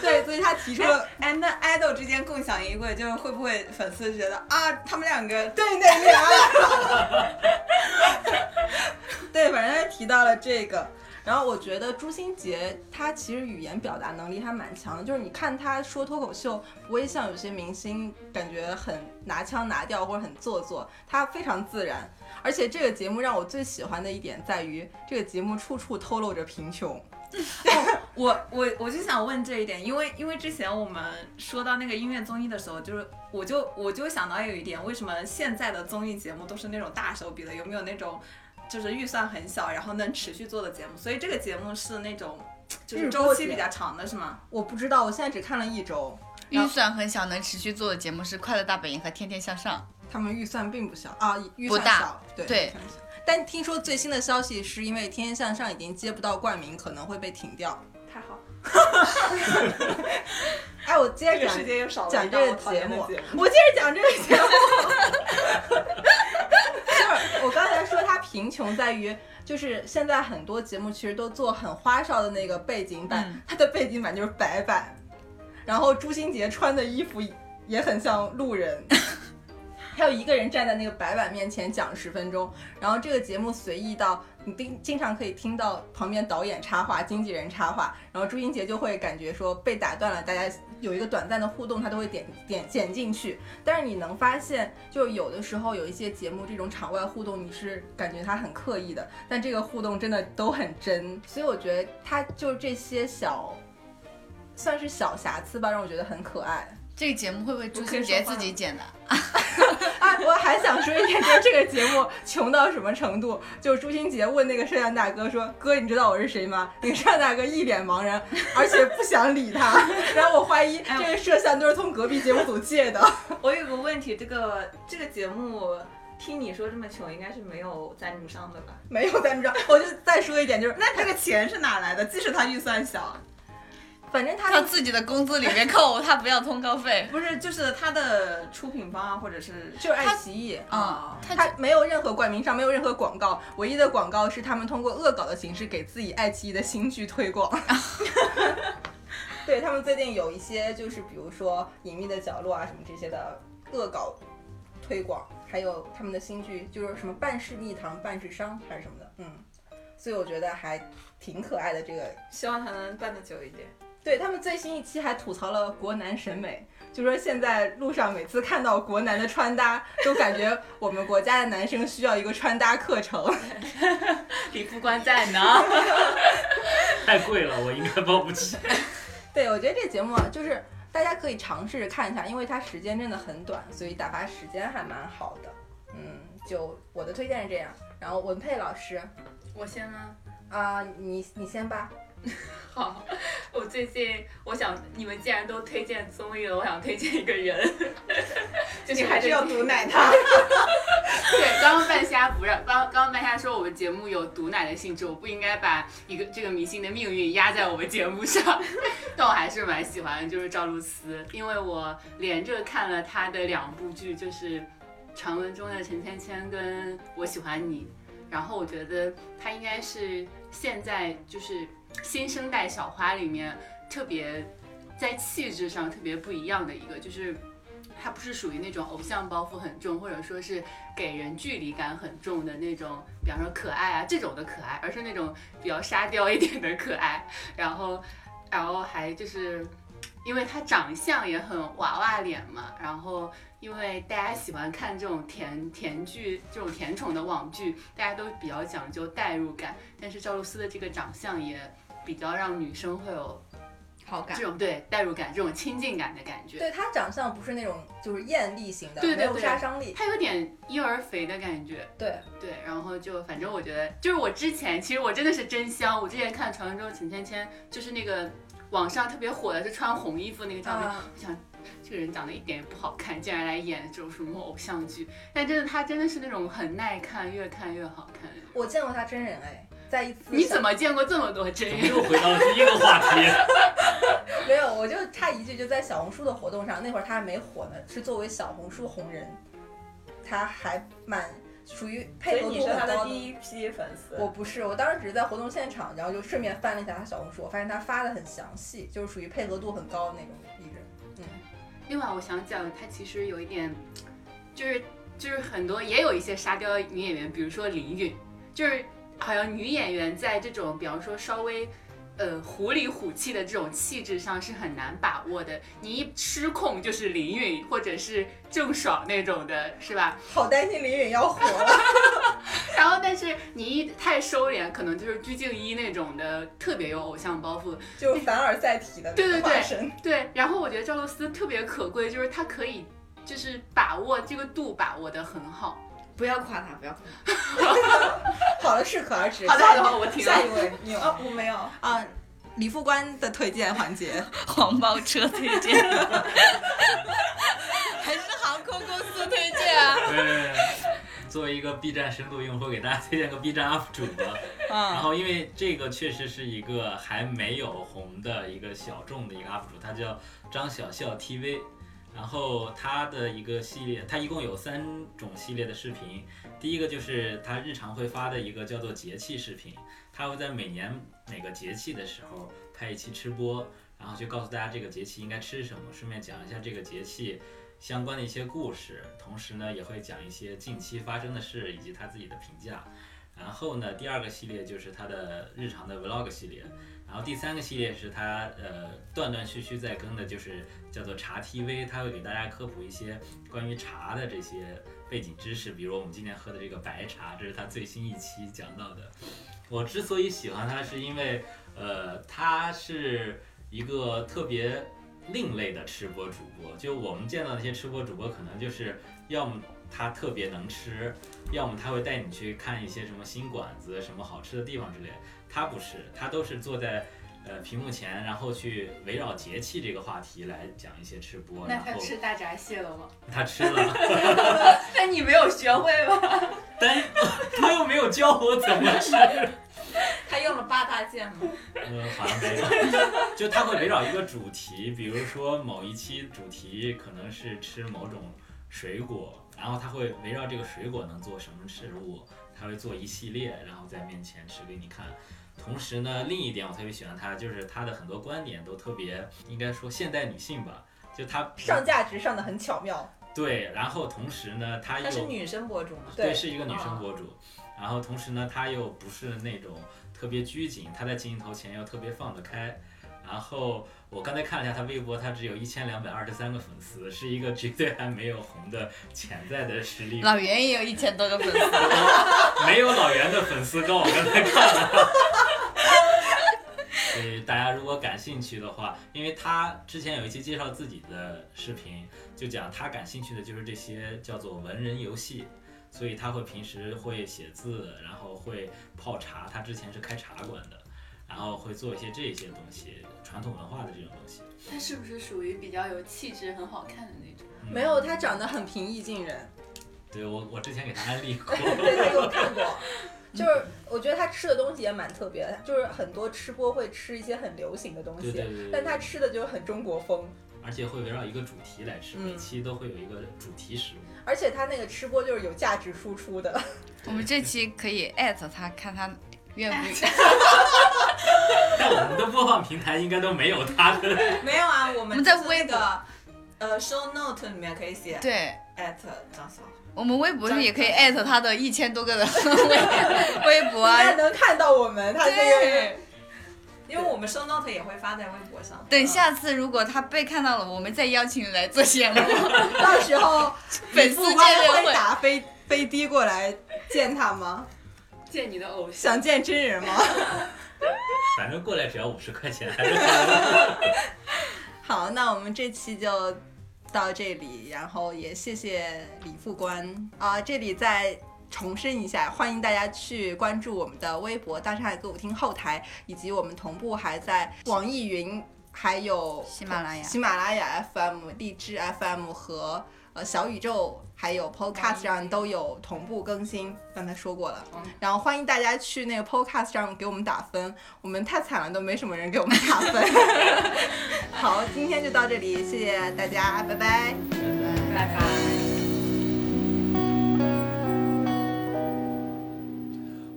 对，所以他提出了哎，那爱豆之间共享衣柜，就是会不会粉丝觉得啊，他们两个对对对啊，对，反正他提到了这个。然后我觉得朱星杰他其实语言表达能力还蛮强的，就是你看他说脱口秀不会像有些明星感觉很拿腔拿调或者很做作，他非常自然。而且这个节目让我最喜欢的一点在于，这个节目处处透露着贫穷，我我我就想问这一点，因为因为之前我们说到那个音乐综艺的时候，就是我就我就想到有一点，为什么现在的综艺节目都是那种大手笔的？有没有那种就是预算很小，然后能持续做的节目？所以这个节目是那种就是周期比较长的，是吗？我不知道，我现在只看了一周，预算很小能持续做的节目是《快乐大本营》和《天天向上他们预算并不小啊，预算不大小，对但听说最新的消息是因为《天天向上》已经接不到冠名，可能会被停掉。太好，哎，我接着讲这个世界又少了讲这个节目我接着讲这个节目。就是我刚才说他贫穷在于，就是现在很多节目其实都做很花哨的那个背景板，嗯它的背景板就是白板，然后朱星杰穿的衣服也很像路人。还有一个人站在那个白板面前讲十分钟，然后这个节目随意到你经经常可以听到旁边导演插话、经纪人插话，然后朱英杰就会感觉说被打断了，大家有一个短暂的互动，他都会点点剪进去。但是你能发现，就有的时候有一些节目这种场外互动，你是感觉他很刻意的，但这个互动真的都很真，所以我觉得他就这些小，算是小瑕疵吧，让我觉得很可爱。》。这个节目会不会朱星杰自己剪的？啊，我还想说一点，就是这个节目穷到什么程度？就是朱星杰问那个摄像大哥说：“哥，你知道我是谁吗？”那个摄像大哥一脸茫然，而且不想理他。然后我怀疑这个摄像都是从隔壁节目组借的。我有个问题，这个这个节目。听你说这么穷，应该是没有赞助商的吧？没有赞助商，我就再说一点，就是那这个钱是哪来的？即使他预算小，反正他他自己的工资里面扣，他不要通告费。不是就是他的出品方啊，或者是就是爱奇艺啊他他没有任何冠名商，没有任何广告，唯一的广告是他们通过恶搞的形式给自己爱奇艺的新剧推广。对他们最近有一些就是比如说《隐秘的角落》啊什么这些的恶搞推广，还有他们的新剧就是什么半是蜜糖半是伤还是什么的，嗯，所以我觉得还挺可爱的这个希望他能办得久一点。对他们最新一期还吐槽了国男审美，就说现在路上每次看到国男的穿搭，都感觉我们国家的男生需要一个穿搭课程。李副官在呢。太贵了，我应该包不起。对，我觉得这节目啊，就是大家可以尝试着看一下，因为它时间真的很短，所以打发时间还蛮好的。嗯，就我的推荐是这样。然后文佩老师我先吗？啊、你你先吧。好，我最近我想你们既然都推荐综艺了，我想推荐一个人，就是你还是要毒奶 他。对，刚刚半夏不让，刚刚刚半夏说我们节目有毒奶的性质，我不应该把一个这个明星的命运压在我们节目上，但我还是蛮喜欢，就是赵露思，因为我连着看了她的两部剧，就是《传闻中的陈芊芊》跟《我喜欢你》，然后我觉得她应该是现在就是新生代小花里面特别在气质上特别不一样的一个，就是。她不是属于那种偶像包袱很重，或者说是给人距离感很重的那种，比方说可爱啊这种的可爱，而是那种比较沙雕一点的可爱。然后，然后还就是，因为她长相也很娃娃脸嘛，然后因为大家喜欢看这种甜甜剧、这种甜宠的网剧，大家都比较讲究代入感。但是赵露思的这个长相也比较让女生会有好感这。种对代入感、这种亲近感的感觉。对她长相不是那种就是艳丽型的，对对没有对杀伤力。她有点婴儿肥的感觉。对，对，然后就反正我觉得，就是我之前其实我真的是真香，我之前看《传闻中的陈芊芊》，就是那个网上特别火的，是穿红衣服那个照片，啊我想这个人长得一点也不好看，竟然来演这种什么偶像剧，但真的他真的是那种很耐看，越看越好看。我见过他真人哎，在一次你怎么见过这么多真人？又回到了第一个话题？没有，我就插一句，就在小红书的活动上，那会儿他还没火呢，是作为小红书红人，他还蛮属于配合以你是他度很高的。的第一批粉丝。我不是，我当时只是在活动现场，然后就顺便翻了一下他小红书，我发现他发的很详细，就是属于配合度很高的那种艺人。嗯，另外，我想讲，她其实有一点，就是就是很多也有一些沙雕女演员，比如说林允，就是好像女演员在这种比方说稍微呃狐里虎气的这种气质上是很难把握的。你一失控就是林允或者是郑爽那种的，是吧？好担心林允要火了。然后但是你一太收敛，可能就是鞠婧祎那种的特别有偶像包袱。就凡尔赛体的对对对。对，然后我觉得赵露思特别可贵，就是她可以就是把握这个度把握的很好。不要夸他，不要夸他。好了，适可而止。好的好的我听了下一位，你有哦，我没有。啊？李副官的推荐环节，黄包车推荐，还是航空公司推荐啊？对，作为一个 B 站深度用户，给大家推荐个 B 站 UP 主吧。然嗯，后，因为这个确实是一个还没有红的一个小众的一个 UP 主，他叫张小笑 TV。然后他的一个系列，他一共有三种系列的视频。第一个就是他日常会发的一个叫做节气视频，他会在每年哪个节气的时候拍一期吃播，然后去告诉大家这个节气应该吃什么，顺便讲一下这个节气相关的一些故事，同时呢也会讲一些近期发生的事以及他自己的评价。然后呢，第二个系列就是他的日常的 vlog 系列，然后第三个系列是他呃断断续续在更的，就是叫做茶 TV，他会给大家科普一些关于茶的这些背景知识，比如我们今天喝的这个白茶，这是他最新一期讲到的。我之所以喜欢他，是因为呃他是一个特别另类的吃播主播，就我们见到那些吃播主播，可能就是要么他特别能吃，要么他会带你去看一些什么新馆子、什么好吃的地方之类。他不是，他都是坐在呃屏幕前，然后去围绕节气这个话题来讲一些吃播。那他吃大闸蟹了吗？他吃了，那你没有学会吗？但他又没有教我怎么吃。他用了八大件吗？呃，好像没有，就他会围绕一个主题，比如说某一期主题可能是吃某种水果，然后他会围绕这个水果能做什么食物，他会做一系列，然后在面前吃给你看。同时呢，另一点我特别喜欢她，就是她的很多观点都特别，应该说现代女性吧，就她上价值上的很巧妙。对，然后同时呢，她又她是女生博主嘛？对对，是一个女生博主。然后同时呢，她又不是那种特别拘谨，她在镜头前又特别放得开。然后我刚才看了一下他微博，他只有一千两百二十三个粉丝，是一个绝对还没有红的潜在的实力。老袁也有一千多个粉丝，没有老袁的粉丝高，我刚才看了。所以大家如果感兴趣的话，因为他之前有一期介绍自己的视频，就讲他感兴趣的就是这些叫做文人游戏，所以他会平时会写字，然后会泡茶，他之前是开茶馆的，然后会做一些这些东西，传统文化的这种东西。他是不是属于比较有气质、很好看的那种？嗯没有，他长得很平易近人。对我我之前给他安利过，对他给我看过，就是我觉得他吃的东西也蛮特别的，就是很多吃播会吃一些很流行的东西，对对对对但他吃的就是很中国风，而且会围绕一个主题来吃，嗯每期都会有一个主题食物。而且他那个吃播就是有价值输出的。我们这期可以艾特他，看他愿不愿。但 我们的播放平台应该都没有他的。没有啊，我们在微博呃 show note 里面可以写对，at 张小。我们微博上也可以艾特他的一千多个的 微微博啊。应该能看到我们，他这个对，因为我们 show note 也会发在微博上。等下次如果他被看到了，我们再邀请你来做节目。到时候粉丝见会打飞飞的过来见他吗？见你的偶像，想见真人吗？反正过来只要五十块钱，还是 好，那我们这期就到这里，然后也谢谢李副官。啊、这里再重申一下，欢迎大家去关注我们的微博“大上海歌舞厅”后台，以及我们同步还在网易云、还有喜马拉雅。喜马拉雅 FM、荔枝 FM 和呃小宇宙。还有 Podcast 上都有同步更新，刚才说过了。然后欢迎大家去那个 Podcast 上给我们打分，我们太惨了，都没什么人给我们打分。好，今天就到这里，谢谢大家，拜拜。拜拜。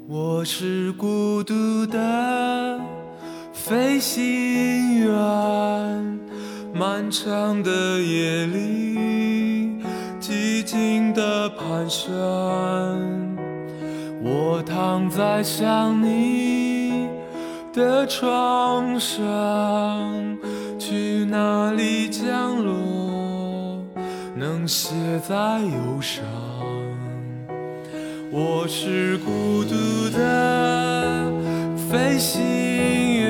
我是孤独的飞行员，漫长的夜里，寂静的盘旋。我躺在想你的床上，去哪里降落，能写在忧伤。我是孤独的飞行员，